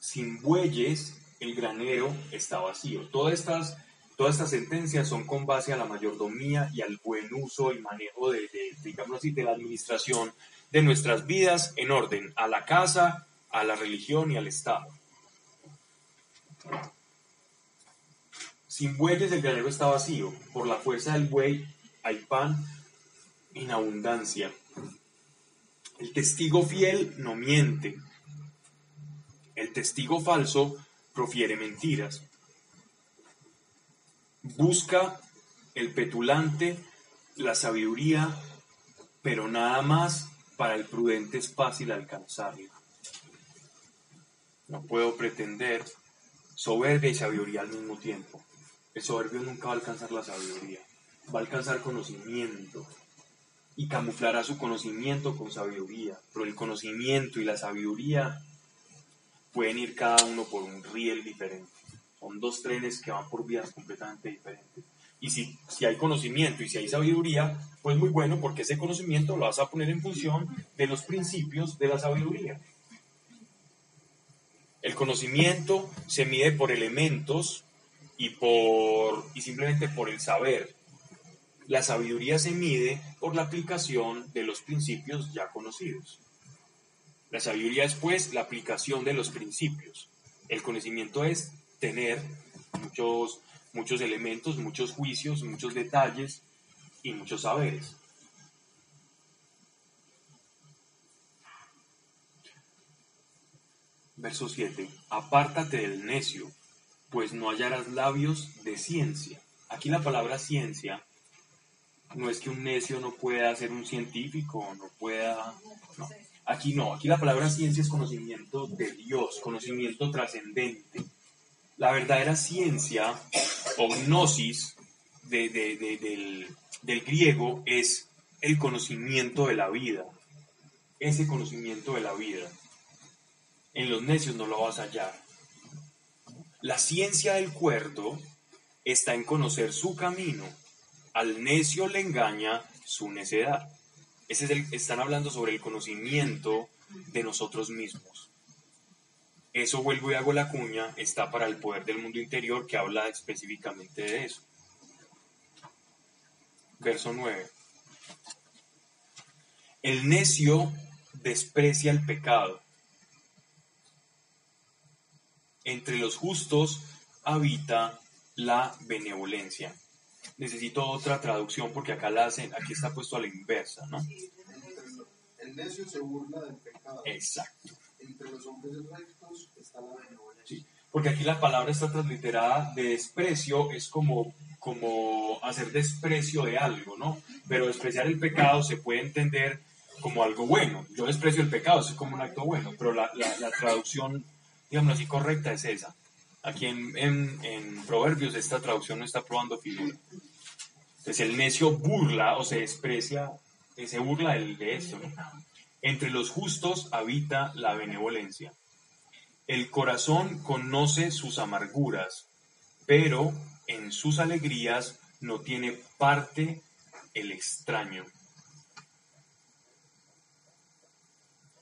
Sin bueyes el granero está vacío. Todas estas, todas estas sentencias son con base a la mayordomía y al buen uso y manejo de, de, así, de la administración de nuestras vidas en orden a la casa, a la religión y al Estado. Sin bueyes el granero está vacío. Por la fuerza del buey hay pan en abundancia. El testigo fiel no miente. El testigo falso profiere mentiras. Busca el petulante la sabiduría, pero nada más para el prudente es fácil alcanzarla. No puedo pretender soberbia y sabiduría al mismo tiempo. El soberbio nunca va a alcanzar la sabiduría, va a alcanzar conocimiento y camuflará su conocimiento con sabiduría, pero el conocimiento y la sabiduría pueden ir cada uno por un riel diferente. Son dos trenes que van por vías completamente diferentes. Y si, si hay conocimiento y si hay sabiduría, pues muy bueno, porque ese conocimiento lo vas a poner en función de los principios de la sabiduría. El conocimiento se mide por elementos y, por, y simplemente por el saber. La sabiduría se mide por la aplicación de los principios ya conocidos. La sabiduría es pues la aplicación de los principios. El conocimiento es tener muchos, muchos elementos, muchos juicios, muchos detalles y muchos saberes. Verso 7. Apártate del necio, pues no hallarás labios de ciencia. Aquí la palabra ciencia no es que un necio no pueda ser un científico, no pueda... No. Aquí no, aquí la palabra ciencia es conocimiento de Dios, conocimiento trascendente. La verdadera ciencia o gnosis de, de, de, del, del griego es el conocimiento de la vida, ese conocimiento de la vida. En los necios no lo vas a hallar. La ciencia del cuerdo está en conocer su camino. Al necio le engaña su necedad. Ese es el, están hablando sobre el conocimiento de nosotros mismos. Eso vuelvo y hago la cuña, está para el poder del mundo interior que habla específicamente de eso. Verso 9. El necio desprecia el pecado. Entre los justos habita la benevolencia. Necesito otra traducción porque acá la hacen, aquí está puesto a la inversa, ¿no? El necio se burla del pecado. Exacto. Entre los hombres rectos está la benevolencia. Sí, porque aquí la palabra está transliterada de desprecio, es como, como hacer desprecio de algo, ¿no? Pero despreciar el pecado se puede entender como algo bueno. Yo desprecio el pecado, eso es como un acto bueno, pero la, la, la traducción, digamos así, correcta es esa. Aquí en, en, en, Proverbios esta traducción no está probando figura. Entonces el necio burla o se desprecia, se burla de, de esto. ¿no? Entre los justos habita la benevolencia. El corazón conoce sus amarguras, pero en sus alegrías no tiene parte el extraño.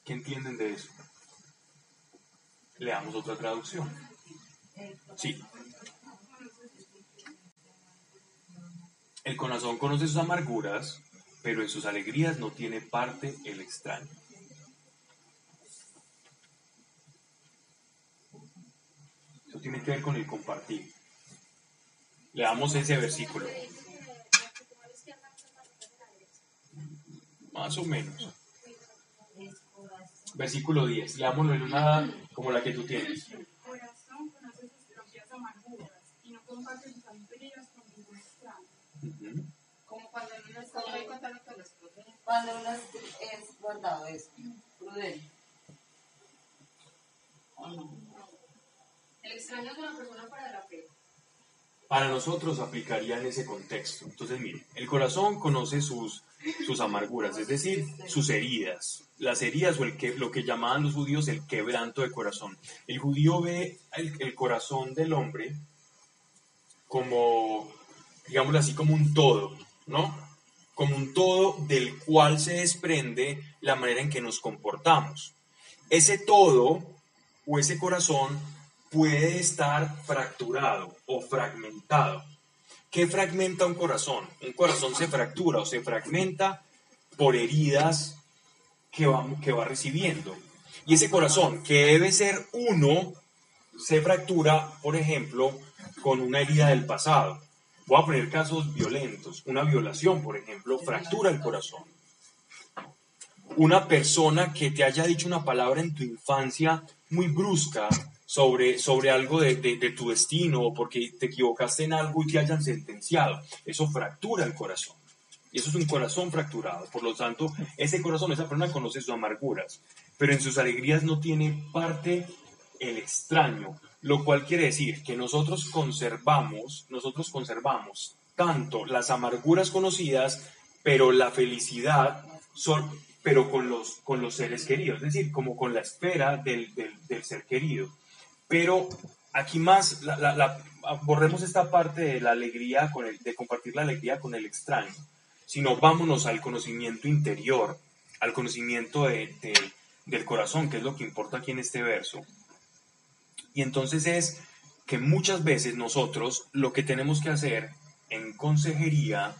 ¿Qué entienden de eso? Leamos otra traducción. Sí. El corazón conoce sus amarguras, pero en sus alegrías no tiene parte el extraño. Eso tiene que ver con el compartir. Leamos ese versículo. Más o menos. Versículo 10. Leámoslo en una como la que tú tienes. El corazón Cuando uno es, guardado, es prudente. ¿O no? El extraño es una persona para la fe. Para nosotros aplicaría en ese contexto. Entonces, mire, el corazón conoce sus, sus amarguras, es decir, sus heridas. Las heridas o el que, lo que llamaban los judíos el quebranto de corazón. El judío ve el, el corazón del hombre como, digámoslo así, como un todo, ¿no? Como un todo del cual se desprende la manera en que nos comportamos. Ese todo o ese corazón puede estar fracturado o fragmentado. ¿Qué fragmenta un corazón? Un corazón se fractura o se fragmenta por heridas que va, que va recibiendo. Y ese corazón, que debe ser uno, se fractura, por ejemplo, con una herida del pasado. Voy a poner casos violentos. Una violación, por ejemplo, fractura el corazón. Una persona que te haya dicho una palabra en tu infancia muy brusca sobre, sobre algo de, de- de tu destino o porque te equivocaste en algo y te hayan sentenciado. Eso fractura el corazón. Y eso es un corazón fracturado. Por lo tanto, ese corazón, esa persona conoce sus amarguras, pero en sus alegrías no tiene parte el extraño, lo cual quiere decir que nosotros conservamos, nosotros conservamos tanto las amarguras conocidas, pero la felicidad son, pero con los, con los seres queridos, es decir, como con la espera del, del- ser querido. Pero aquí más, la- borremos esta parte de la alegría, con el- de compartir la alegría con el extraño, sino vámonos al conocimiento interior, al conocimiento de- de- del corazón, que es lo que importa aquí en este verso. Y entonces es que muchas veces nosotros lo que tenemos que hacer en consejería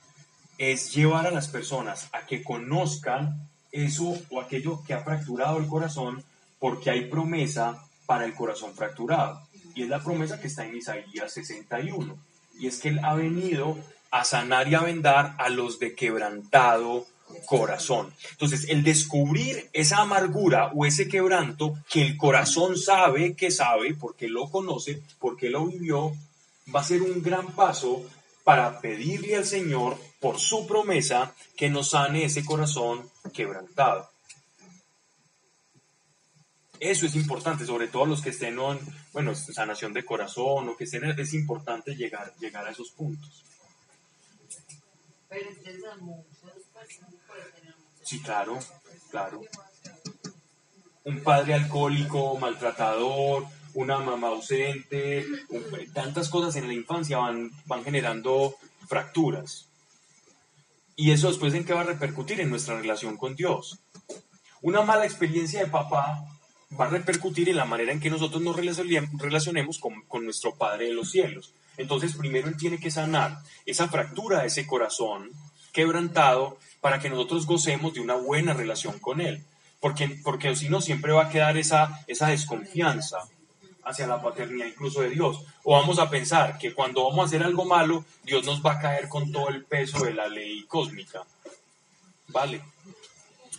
es llevar a las personas a que conozcan eso o aquello que ha fracturado el corazón porque hay promesa para el corazón fracturado. Y es la promesa que está en Isaías 61. Y es que Él ha venido a sanar y a vendar a los de quebrantado corazón. Entonces, el descubrir esa amargura o ese quebranto que el corazón sabe que sabe, porque lo conoce, porque lo vivió, va a ser un gran paso para pedirle al Señor por su promesa que nos sane ese corazón quebrantado. Eso es importante, sobre todo los que estén en, bueno, sanación de corazón o que estén, es importante llegar, llegar a esos puntos. Pero Sí, claro, claro. Un padre alcohólico, maltratador, una mamá ausente, tantas cosas en la infancia van, van generando fracturas. Y eso después en qué va a repercutir en nuestra relación con Dios. Una mala experiencia de papá va a repercutir en la manera en que nosotros nos relacione- relacionemos con, con nuestro Padre de los cielos. Entonces, primero Él tiene que sanar esa fractura ese corazón quebrantado para que nosotros gocemos de una buena relación con Él. Porque, porque si no, siempre va a quedar esa, esa desconfianza hacia la paternidad incluso de Dios. O vamos a pensar que cuando vamos a hacer algo malo, Dios nos va a caer con todo el peso de la ley cósmica. Vale.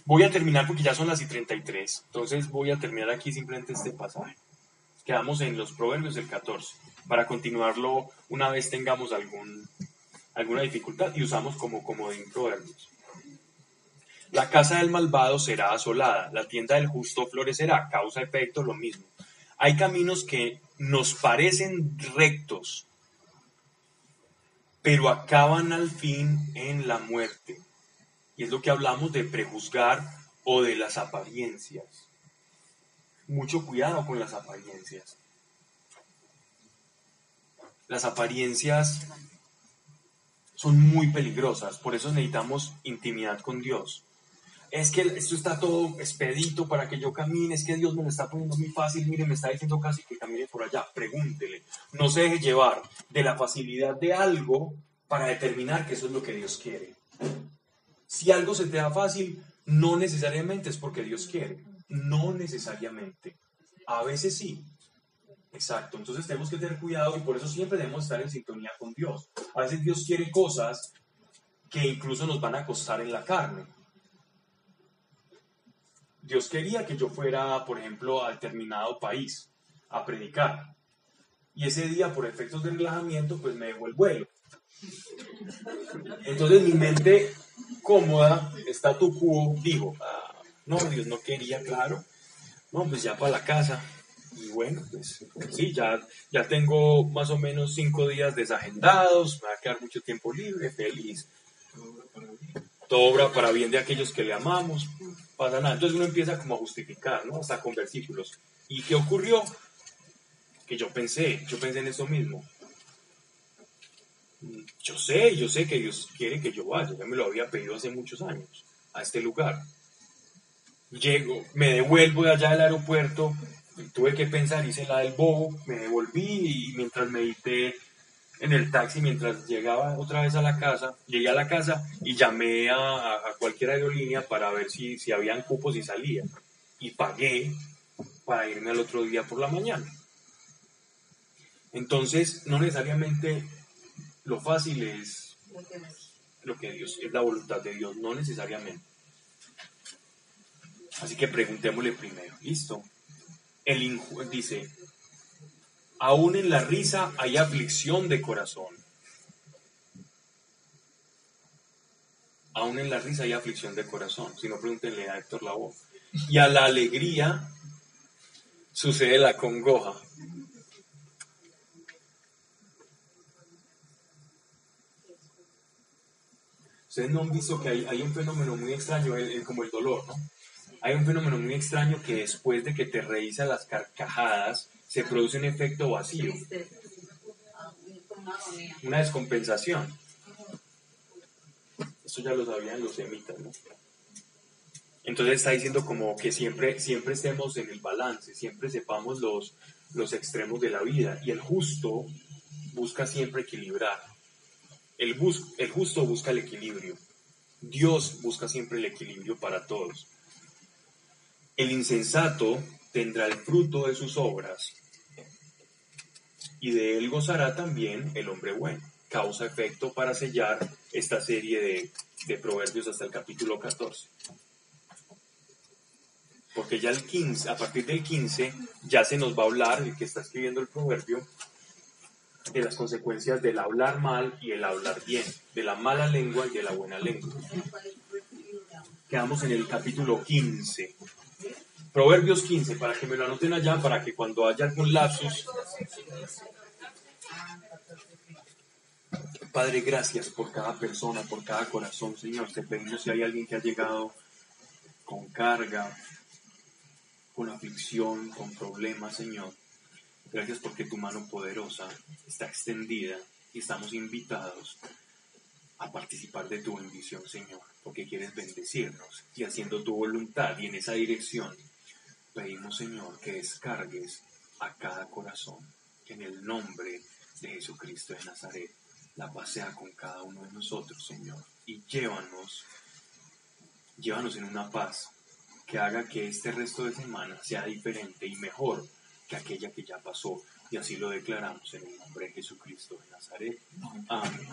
Voy a terminar porque ya son las y 33. Entonces voy a terminar aquí simplemente este pasaje. Quedamos en los proverbios del 14. Para continuarlo una vez tengamos algún, alguna dificultad y usamos como comodín proverbios. La casa del malvado será asolada, la tienda del justo florecerá, causa-efecto lo mismo. Hay caminos que nos parecen rectos, pero acaban al fin en la muerte. Y es lo que hablamos de prejuzgar o de las apariencias. Mucho cuidado con las apariencias. Las apariencias son muy peligrosas, por eso necesitamos intimidad con Dios. Es que esto está todo expedito para que yo camine, es que Dios me lo está poniendo muy fácil, mire, me está diciendo casi que camine por allá, pregúntele, no se deje llevar de la facilidad de algo para determinar que eso es lo que Dios quiere. Si algo se te da fácil, no necesariamente es porque Dios quiere, no necesariamente, a veces sí. Exacto, entonces tenemos que tener cuidado y por eso siempre debemos estar en sintonía con Dios. A veces Dios quiere cosas que incluso nos van a costar en la carne. Dios quería que yo fuera, por ejemplo, a determinado país a predicar. Y ese día, por efectos de relajamiento, pues me dejó el vuelo. Entonces mi mente cómoda, está tu cubo, dijo, ah, no, Dios no quería, claro. No, pues ya para la casa. Y bueno, pues sí, ya, ya tengo más o menos cinco días desagendados, me va a quedar mucho tiempo libre, feliz. Todo obra para bien de aquellos que le amamos, pasa nada. Entonces uno empieza como a justificar, ¿no? Hasta con versículos. ¿Y qué ocurrió? Que yo pensé, yo pensé en eso mismo. Yo sé, yo sé que Dios quiere que yo vaya, ya me lo había pedido hace muchos años, a este lugar. Llego, me devuelvo de allá del aeropuerto, tuve que pensar, hice la del bobo, me devolví y mientras medité en el taxi, mientras llegaba otra vez a la casa, llegué a la casa y llamé a, a cualquier aerolínea para ver si, si habían cupos y salía. Y pagué para irme al otro día por la mañana. Entonces, no necesariamente lo fácil es lo que Dios, es la voluntad de Dios, no necesariamente. Así que preguntémosle primero, ¿listo? El dice, aún en la risa hay aflicción de corazón. Aún en la risa hay aflicción de corazón. Si no, pregúntenle a Héctor Lavoe. Y a la alegría sucede la congoja. Ustedes no han visto que hay, un fenómeno muy extraño, como el dolor, ¿no? Hay un fenómeno muy extraño que después de que te reísa las carcajadas, se produce un efecto vacío. Una descompensación. Esto ya lo sabían los semitas, ¿no? Entonces está diciendo como que siempre, siempre estemos en el balance, siempre sepamos los, los extremos de la vida. Y el justo busca siempre equilibrar. El, el justo busca el equilibrio. Dios busca siempre el equilibrio para todos. El insensato tendrá el fruto de sus obras y de él gozará también el hombre bueno. Causa efecto para sellar esta serie de, de proverbios hasta el capítulo 14. Porque ya el 15, a partir del 15, ya se nos va a hablar, el que está escribiendo el proverbio, de las consecuencias del hablar mal y el hablar bien, de la mala lengua y de la buena lengua. Quedamos en el capítulo 15. Proverbios 15, para que me lo anoten allá, para que cuando haya algún lapsus. Padre, gracias por cada persona, por cada corazón, Señor. Te pedimos si hay alguien que ha llegado con carga, con aflicción, con problemas, Señor. Gracias porque tu mano poderosa está extendida y estamos invitados a participar de tu bendición, Señor, porque quieres bendecirnos y haciendo tu voluntad y en esa dirección pedimos, Señor, que descargues a cada corazón en el nombre de Jesucristo de Nazaret. La pasea con cada uno de nosotros, Señor, y llévanos, llévanos en una paz que haga que este resto de semana sea diferente y mejor que aquella que ya pasó. Y así lo declaramos en el nombre de Jesucristo de Nazaret. Amén.